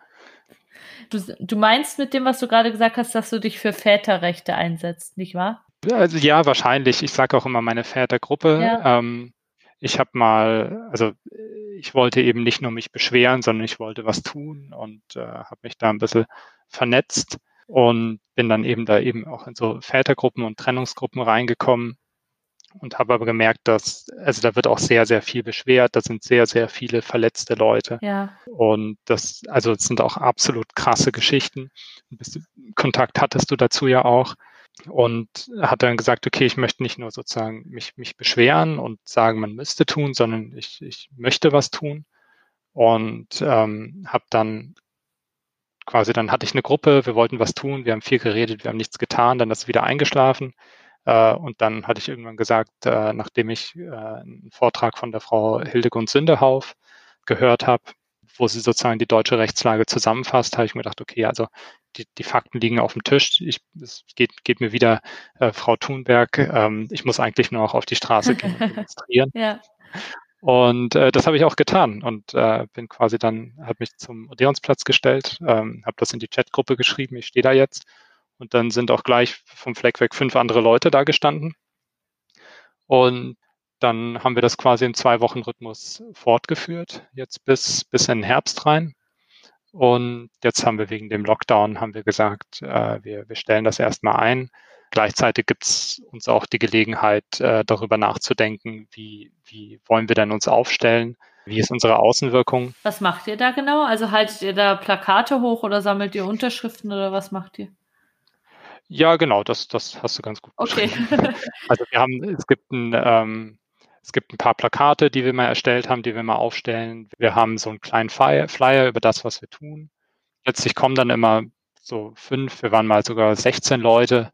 S1: Du, du meinst mit dem, was du gerade gesagt hast, dass du dich für Väterrechte einsetzt, nicht wahr?
S3: Also ja, wahrscheinlich. Ich sage auch immer meine Vätergruppe. Ja. Ähm, ich habe mal, also ich wollte eben nicht nur mich beschweren, sondern ich wollte was tun und äh, habe mich da ein bisschen vernetzt und bin dann eben da eben auch in so Vätergruppen und Trennungsgruppen reingekommen und habe aber gemerkt, dass, also da wird auch sehr, sehr viel beschwert, da sind sehr, sehr viele verletzte Leute.
S1: Ja.
S3: Und das, also es sind auch absolut krasse Geschichten. Kontakt hattest du dazu ja auch. Und hat dann gesagt, okay, ich möchte nicht nur sozusagen mich, mich beschweren und sagen, man müsste tun, sondern ich, ich möchte was tun. Und ähm, habe dann quasi, dann hatte ich eine Gruppe, wir wollten was tun, wir haben viel geredet, wir haben nichts getan, dann ist wieder eingeschlafen. Äh, und dann hatte ich irgendwann gesagt, äh, nachdem ich äh, einen Vortrag von der Frau Hildegund Sindehauf gehört habe, wo sie sozusagen die deutsche Rechtslage zusammenfasst, habe ich mir gedacht, okay, also die, die Fakten liegen auf dem Tisch. Ich, es geht, geht mir wieder, äh, Frau Thunberg, ähm, ich muss eigentlich nur noch auf die Straße gehen und demonstrieren.
S1: ja.
S3: Und äh, das habe ich auch getan und äh, bin quasi dann, habe mich zum Odeonsplatz gestellt, ähm, habe das in die Chatgruppe geschrieben, ich stehe da jetzt. Und dann sind auch gleich vom Fleck weg fünf andere Leute da gestanden. Und dann haben wir das quasi im Zwei-Wochen-Rhythmus fortgeführt, jetzt bis, bis in den Herbst rein. Und jetzt haben wir wegen dem Lockdown, haben wir gesagt, äh, wir, wir stellen das erstmal ein. Gleichzeitig gibt es uns auch die Gelegenheit, äh, darüber nachzudenken, wie, wie wollen wir denn uns aufstellen? Wie ist unsere Außenwirkung?
S1: Was macht ihr da genau? Also haltet ihr da Plakate hoch oder sammelt ihr Unterschriften oder was macht ihr?
S3: Ja, genau, das, das hast du ganz gut.
S1: Okay.
S3: also wir haben, es gibt ein, ähm, es gibt ein paar Plakate, die wir mal erstellt haben, die wir mal aufstellen. Wir haben so einen kleinen Flyer über das, was wir tun. Letztlich kommen dann immer so fünf, wir waren mal sogar 16 Leute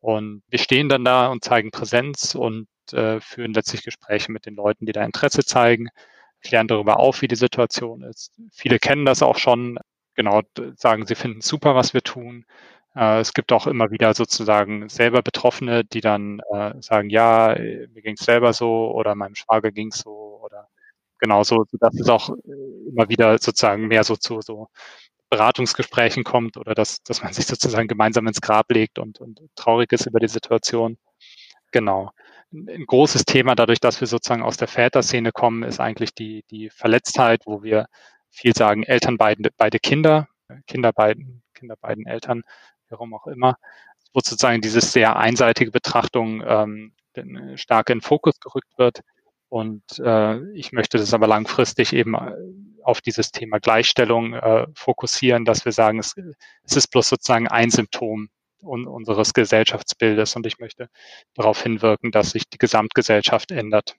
S3: und wir stehen dann da und zeigen Präsenz und äh, führen letztlich Gespräche mit den Leuten, die da Interesse zeigen, klären darüber auf, wie die Situation ist. Viele kennen das auch schon, genau, sagen, sie finden super, was wir tun. Äh, es gibt auch immer wieder sozusagen selber Betroffene, die dann äh, sagen, ja, mir ging es selber so oder meinem Schwager ging es so oder genauso, dass es auch äh, immer wieder sozusagen mehr so zu so Beratungsgesprächen kommt oder dass, dass man sich sozusagen gemeinsam ins Grab legt und, und traurig ist über die Situation. Genau. Ein großes Thema, dadurch, dass wir sozusagen aus der Väterszene kommen, ist eigentlich die, die Verletztheit, wo wir viel sagen, Eltern beide, beide Kinder, Kinder beiden, Kinder beiden Eltern, warum auch immer, wo sozusagen dieses sehr einseitige Betrachtung ähm, stark in Fokus gerückt wird. Und äh, ich möchte das aber langfristig eben äh, auf dieses Thema Gleichstellung äh, fokussieren, dass wir sagen, es, es ist bloß sozusagen ein Symptom un unseres Gesellschaftsbildes und ich möchte darauf hinwirken, dass sich die Gesamtgesellschaft ändert.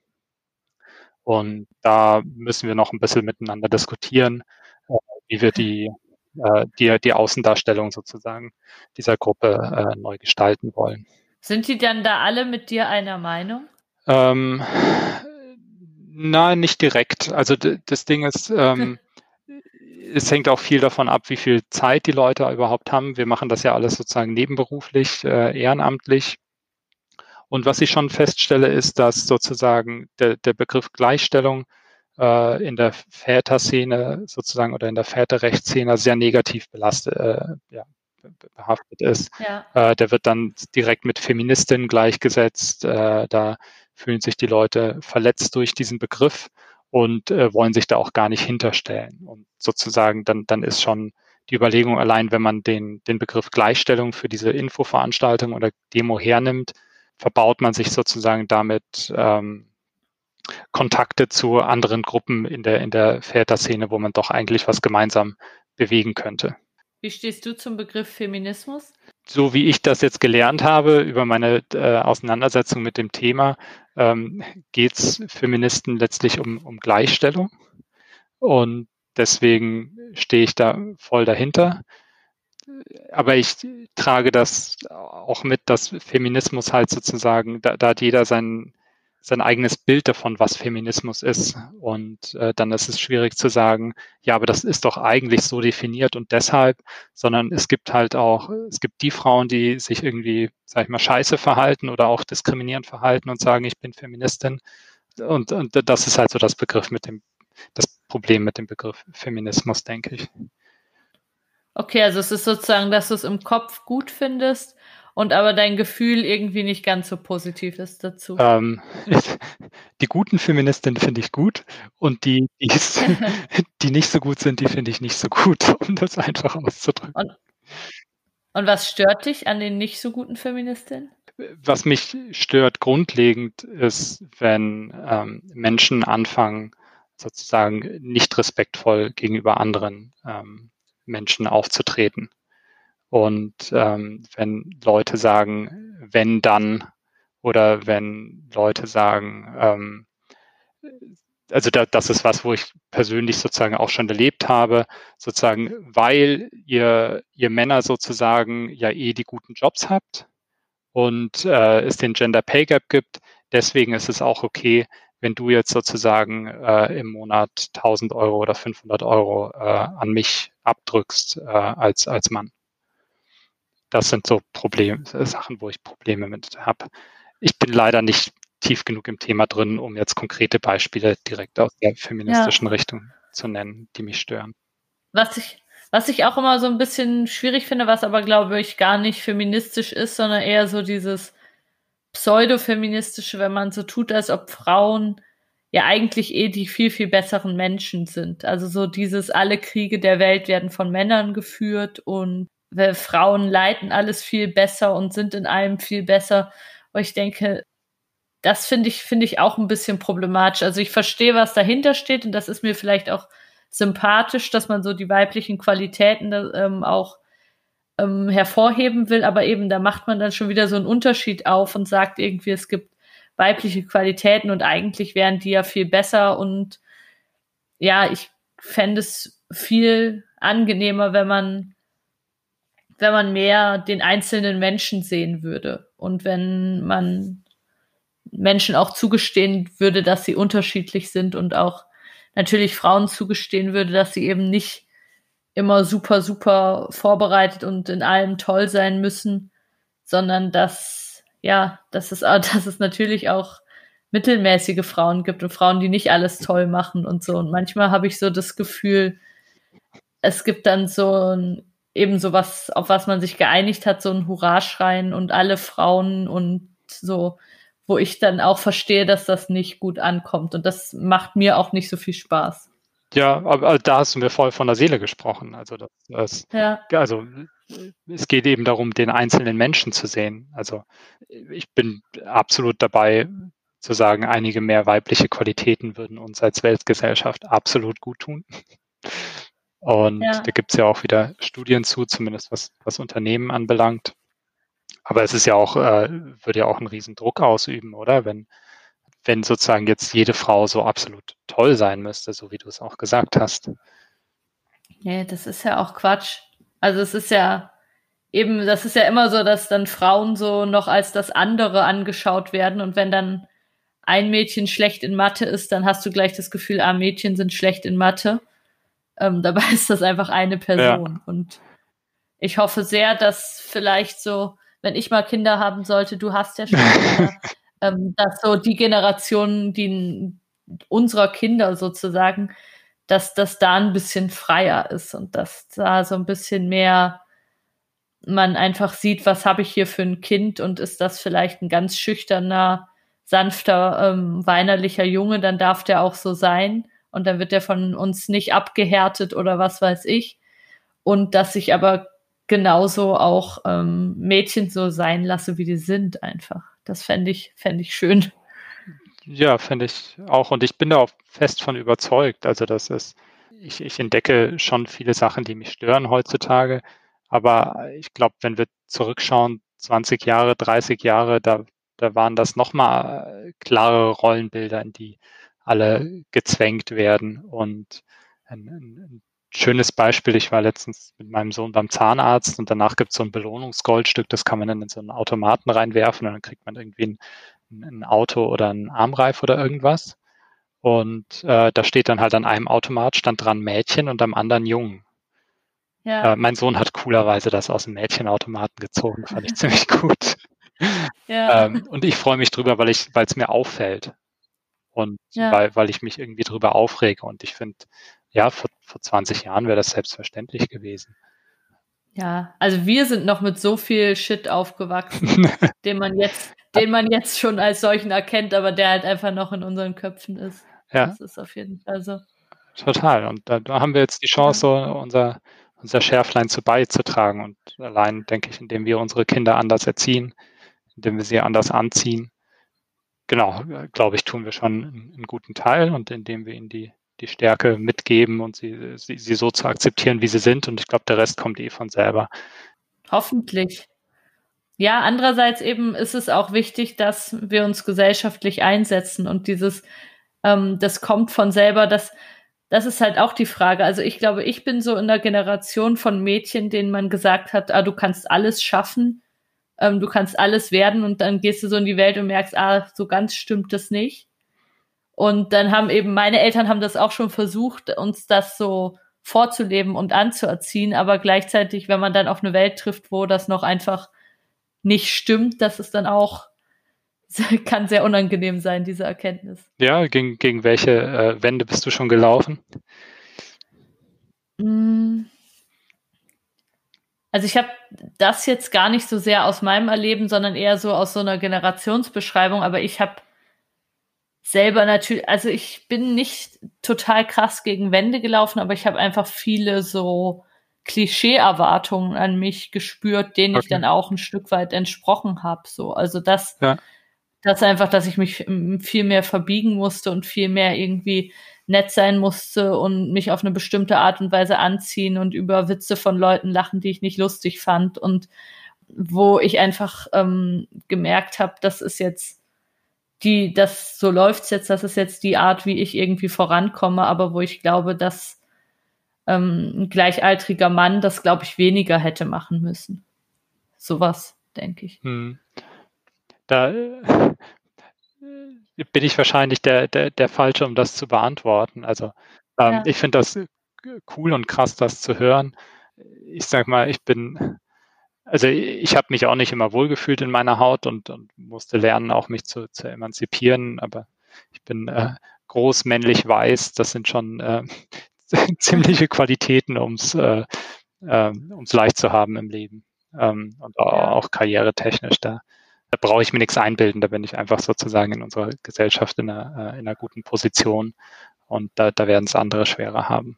S3: Und da müssen wir noch ein bisschen miteinander diskutieren, äh, wie wir die äh, die, die Außendarstellung sozusagen dieser Gruppe äh, neu gestalten wollen.
S1: Sind die dann da alle mit dir einer Meinung?
S3: Ähm, nein, nicht direkt. Also das Ding ist, ähm, es hängt auch viel davon ab, wie viel Zeit die Leute überhaupt haben. Wir machen das ja alles sozusagen nebenberuflich, äh, ehrenamtlich. Und was ich schon feststelle, ist, dass sozusagen der, der Begriff Gleichstellung äh, in der Väterszene sozusagen oder in der Väterrechtsszene sehr negativ belastet, äh, ja, behaftet ist. Ja. Äh, der wird dann direkt mit Feministinnen gleichgesetzt. Äh, da fühlen sich die Leute verletzt durch diesen Begriff und äh, wollen sich da auch gar nicht hinterstellen. Und sozusagen dann, dann ist schon die Überlegung allein, wenn man den, den Begriff Gleichstellung für diese Infoveranstaltung oder Demo hernimmt, verbaut man sich sozusagen damit ähm, Kontakte zu anderen Gruppen in der, in der Väter-Szene, wo man doch eigentlich was gemeinsam bewegen könnte.
S1: Wie stehst du zum Begriff Feminismus?
S3: So wie ich das jetzt gelernt habe über meine äh, Auseinandersetzung mit dem Thema, ähm, geht es Feministen letztlich um, um Gleichstellung. Und deswegen stehe ich da voll dahinter. Aber ich trage das auch mit, dass Feminismus halt sozusagen, da, da hat jeder sein, sein eigenes Bild davon, was Feminismus ist. Und äh, dann ist es schwierig zu sagen, ja, aber das ist doch eigentlich so definiert und deshalb, sondern es gibt halt auch, es gibt die Frauen, die sich irgendwie, sag ich mal, scheiße verhalten oder auch diskriminierend verhalten und sagen, ich bin Feministin. Und, und das ist halt so das Begriff mit dem, das Problem mit dem Begriff Feminismus, denke ich.
S1: Okay, also es ist sozusagen, dass du es im Kopf gut findest und aber dein Gefühl irgendwie nicht ganz so positiv ist dazu. Ähm,
S3: die guten Feministinnen finde ich gut und die, die, die nicht so gut sind, die finde ich nicht so gut, um das einfach auszudrücken.
S1: Und, und was stört dich an den nicht so guten Feministinnen?
S3: Was mich stört grundlegend ist, wenn ähm, Menschen anfangen, sozusagen nicht respektvoll gegenüber anderen ähm, Menschen aufzutreten. Und ähm, wenn Leute sagen, wenn dann, oder wenn Leute sagen, ähm, also da, das ist was, wo ich persönlich sozusagen auch schon erlebt habe, sozusagen, weil ihr, ihr Männer sozusagen ja eh die guten Jobs habt und äh, es den Gender Pay Gap gibt, deswegen ist es auch okay, wenn du jetzt sozusagen äh, im Monat 1000 Euro oder 500 Euro äh, an mich abdrückst äh, als, als Mann das sind so Probleme, Sachen, wo ich Probleme mit habe. Ich bin leider nicht tief genug im Thema drin, um jetzt konkrete Beispiele direkt aus der feministischen ja. Richtung zu nennen, die mich stören.
S1: Was ich, was ich auch immer so ein bisschen schwierig finde, was aber glaube ich gar nicht feministisch ist, sondern eher so dieses pseudofeministische, wenn man so tut, als ob Frauen ja eigentlich eh die viel, viel besseren Menschen sind. Also so dieses, alle Kriege der Welt werden von Männern geführt und weil Frauen leiten alles viel besser und sind in allem viel besser. Und ich denke, das finde ich, finde ich auch ein bisschen problematisch. Also ich verstehe, was dahinter steht und das ist mir vielleicht auch sympathisch, dass man so die weiblichen Qualitäten ähm, auch ähm, hervorheben will, aber eben da macht man dann schon wieder so einen Unterschied auf und sagt irgendwie, es gibt weibliche Qualitäten und eigentlich wären die ja viel besser und ja, ich fände es viel angenehmer, wenn man wenn man mehr den einzelnen Menschen sehen würde und wenn man Menschen auch zugestehen würde, dass sie unterschiedlich sind und auch natürlich Frauen zugestehen würde, dass sie eben nicht immer super, super vorbereitet und in allem toll sein müssen, sondern dass, ja, dass es, dass es natürlich auch mittelmäßige Frauen gibt und Frauen, die nicht alles toll machen und so. Und manchmal habe ich so das Gefühl, es gibt dann so ein eben so was, auf was man sich geeinigt hat, so ein Hurraschreien und alle Frauen und so, wo ich dann auch verstehe, dass das nicht gut ankommt. Und das macht mir auch nicht so viel Spaß.
S3: Ja, aber da hast du mir voll von der Seele gesprochen. Also, das, das ja. also es geht eben darum, den einzelnen Menschen zu sehen. Also ich bin absolut dabei zu sagen, einige mehr weibliche Qualitäten würden uns als Weltgesellschaft absolut gut tun. Und ja. da gibt es ja auch wieder Studien zu, zumindest was, was Unternehmen anbelangt. Aber es ist ja auch, äh, würde ja auch einen riesen Druck ausüben, oder? Wenn, wenn sozusagen jetzt jede Frau so absolut toll sein müsste, so wie du es auch gesagt hast.
S1: Nee, das ist ja auch Quatsch. Also es ist ja eben, das ist ja immer so, dass dann Frauen so noch als das andere angeschaut werden und wenn dann ein Mädchen schlecht in Mathe ist, dann hast du gleich das Gefühl, ah, Mädchen sind schlecht in Mathe. Ähm, dabei ist das einfach eine Person. Ja. Und ich hoffe sehr, dass vielleicht so wenn ich mal Kinder haben sollte, du hast ja schon Kinder, ähm, dass so die Generation, die unserer Kinder sozusagen, dass das da ein bisschen freier ist und dass da so ein bisschen mehr man einfach sieht, was habe ich hier für ein Kind und ist das vielleicht ein ganz schüchterner, sanfter, ähm, weinerlicher Junge, dann darf der auch so sein und dann wird der von uns nicht abgehärtet oder was weiß ich. Und dass ich aber genauso auch ähm, Mädchen so sein lasse, wie die sind, einfach. Das fände ich, fände ich schön.
S3: Ja, finde ich auch. Und ich bin da auch fest von überzeugt. Also, das ist, ich, ich entdecke schon viele Sachen, die mich stören heutzutage. Aber ich glaube, wenn wir zurückschauen, 20 Jahre, 30 Jahre, da, da waren das nochmal äh, klare Rollenbilder, in die alle gezwängt werden. Und ein, ein, schönes Beispiel, ich war letztens mit meinem Sohn beim Zahnarzt und danach gibt es so ein Belohnungsgoldstück, das kann man dann in so einen Automaten reinwerfen und dann kriegt man irgendwie ein ein Auto oder ein Armreif oder irgendwas. Und äh, da steht dann halt an einem Automat stand dran Mädchen und am anderen Jungen. Ja. Äh, mein Sohn hat coolerweise das aus dem Mädchenautomaten gezogen, fand ich ziemlich gut. Ja. Ähm, und ich freue mich drüber, weil ich, weil es mir auffällt. Und ja. weil, weil ich mich irgendwie drüber aufrege. Und ich finde, ja, vor, vor 20 Jahren wäre das selbstverständlich gewesen.
S1: Ja, also wir sind noch mit so viel Shit aufgewachsen, den man jetzt, den man jetzt schon als solchen erkennt, aber der halt einfach noch in unseren Köpfen ist. Ja. Das ist auf jeden Fall so.
S3: Total. Und da, da haben wir jetzt die Chance, unser, unser Schärflein zu beizutragen. Und allein, denke ich, indem wir unsere Kinder anders erziehen, indem wir sie anders anziehen, genau, glaube ich, tun wir schon einen, guten Teil und indem wir ihnen die, die Stärke mitgeben und sie, sie, sie so zu akzeptieren, wie sie sind. Und ich glaube, der Rest kommt eh von selber.
S1: Hoffentlich. Ja, andererseits eben ist es auch wichtig, dass wir uns gesellschaftlich einsetzen und dieses, ähm, das kommt von selber, das, das ist halt auch die Frage. Also ich glaube, ich bin so in der Generation von Mädchen, denen man gesagt hat, ah, du kannst alles schaffen, ähm, du kannst alles werden und dann gehst du so in die Welt und merkst, ah, so ganz stimmt das nicht. Und dann haben eben meine Eltern haben das auch schon versucht, uns das so vorzuleben und anzuerziehen, aber gleichzeitig, wenn man dann auf eine Welt trifft, wo das noch einfach nicht stimmt, das ist dann auch, kann sehr unangenehm sein, diese Erkenntnis.
S3: Ja, gegen, gegen welche äh, Wände bist du schon gelaufen?
S1: Mm. Also ich habe das jetzt gar nicht so sehr aus meinem Erleben, sondern eher so aus so einer Generationsbeschreibung, aber ich habe selber natürlich, also ich bin nicht total krass gegen Wände gelaufen, aber ich habe einfach viele so Klischee-Erwartungen an mich gespürt, denen okay. ich dann auch ein Stück weit entsprochen habe. So, also das, ja. das einfach, dass ich mich viel mehr verbiegen musste und viel mehr irgendwie nett sein musste und mich auf eine bestimmte Art und Weise anziehen und über Witze von Leuten lachen, die ich nicht lustig fand und wo ich einfach ähm, gemerkt habe, das ist jetzt die, das so läuft's jetzt, das ist jetzt die Art, wie ich irgendwie vorankomme, aber wo ich glaube, dass ähm, ein gleichaltriger Mann das, glaube ich, weniger hätte machen müssen. Sowas, denke ich. Hm.
S3: Da bin ich wahrscheinlich der, der, der Falsche, um das zu beantworten. Also ähm, ja. ich finde das cool und krass, das zu hören. Ich sag mal, ich bin, also ich habe mich auch nicht immer wohlgefühlt in meiner Haut und, und musste lernen, auch mich zu, zu emanzipieren, aber ich bin äh, groß, männlich, weiß, das sind schon äh, ziemliche Qualitäten, ums äh, äh, ums leicht zu haben im Leben ähm, und auch karrieretechnisch. Da, da brauche ich mir nichts einbilden, da bin ich einfach sozusagen in unserer Gesellschaft in einer, äh, in einer guten Position und da, da werden es andere schwerer haben.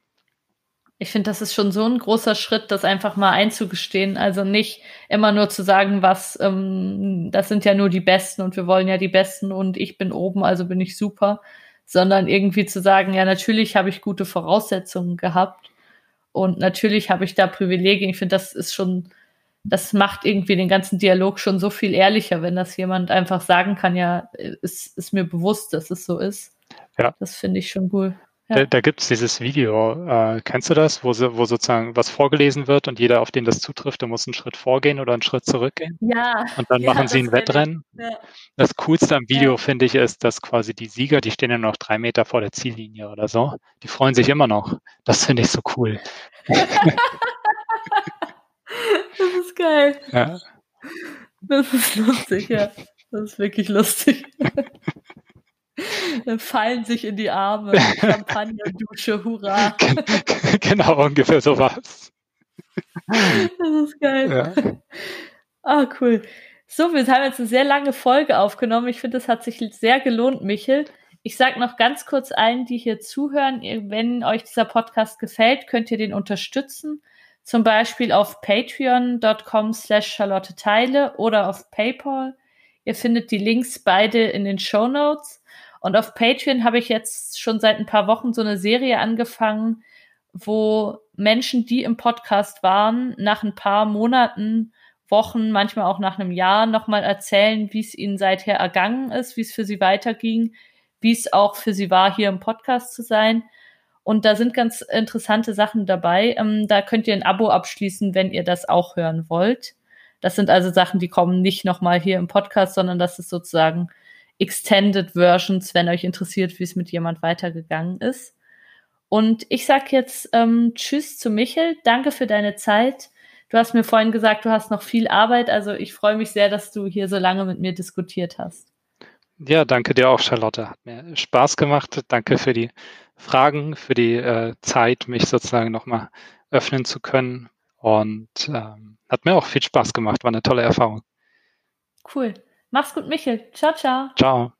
S1: Ich finde, das ist schon so ein großer Schritt, das einfach mal einzugestehen. Also nicht immer nur zu sagen, was, ähm, das sind ja nur die Besten und wir wollen ja die Besten und ich bin oben, also bin ich super, sondern irgendwie zu sagen, ja, natürlich habe ich gute Voraussetzungen gehabt und natürlich habe ich da Privilegien. Ich finde, das ist schon, das macht irgendwie den ganzen Dialog schon so viel ehrlicher, wenn das jemand einfach sagen kann, ja, ist, ist mir bewusst, dass es so ist. Ja. Das finde ich schon cool.
S3: Ja. Da, da gibt es dieses Video, äh, kennst du das, wo, so, wo sozusagen was vorgelesen wird und jeder, auf den das zutrifft, der muss einen Schritt vorgehen oder einen Schritt zurückgehen?
S1: Ja.
S3: Und dann ja, machen sie ein Wettrennen. Ja. Das Coolste am Video, ja. finde ich, ist, dass quasi die Sieger, die stehen ja noch drei Meter vor der Ziellinie oder so, die freuen sich immer noch. Das finde ich so cool.
S1: das ist geil.
S3: Ja.
S1: Das ist lustig, ja. Das ist wirklich lustig. Dann fallen sich in die Arme, Champagner, Dusche, hurra.
S3: Genau, ungefähr so was.
S1: Das ist geil. Ja. Ah, cool. So, wir haben jetzt eine sehr lange Folge aufgenommen. Ich finde, es hat sich sehr gelohnt, Michel. Ich sage noch ganz kurz allen, die hier zuhören, wenn euch dieser Podcast gefällt, könnt ihr den unterstützen. Zum Beispiel auf patreon.com slash Charlotte Teile oder auf PayPal. Ihr findet die Links beide in den Show Notes. Und auf Patreon habe ich jetzt schon seit ein paar Wochen so eine Serie angefangen, wo Menschen, die im Podcast waren, nach ein paar Monaten, Wochen, manchmal auch nach einem Jahr nochmal erzählen, wie es ihnen seither ergangen ist, wie es für sie weiterging, wie es auch für sie war, hier im Podcast zu sein. Und da sind ganz interessante Sachen dabei. Ähm, da könnt ihr ein Abo abschließen, wenn ihr das auch hören wollt. Das sind also Sachen, die kommen nicht nochmal hier im Podcast, sondern das ist sozusagen Extended Versions, wenn euch interessiert, wie es mit jemand weitergegangen ist. Und ich sag jetzt ähm, Tschüss zu Michel. Danke für deine Zeit. Du hast mir vorhin gesagt, du hast noch viel Arbeit. Also ich freue mich sehr, dass du hier so lange mit mir diskutiert hast.
S3: Ja, danke dir auch, Charlotte. Hat mir Spaß gemacht. Danke für die Fragen, für die äh, Zeit, mich sozusagen nochmal öffnen zu können. Und ähm, hat mir auch viel Spaß gemacht. War eine tolle Erfahrung.
S1: Cool. Mach's gut, Michel. Ciao, ciao.
S3: Ciao.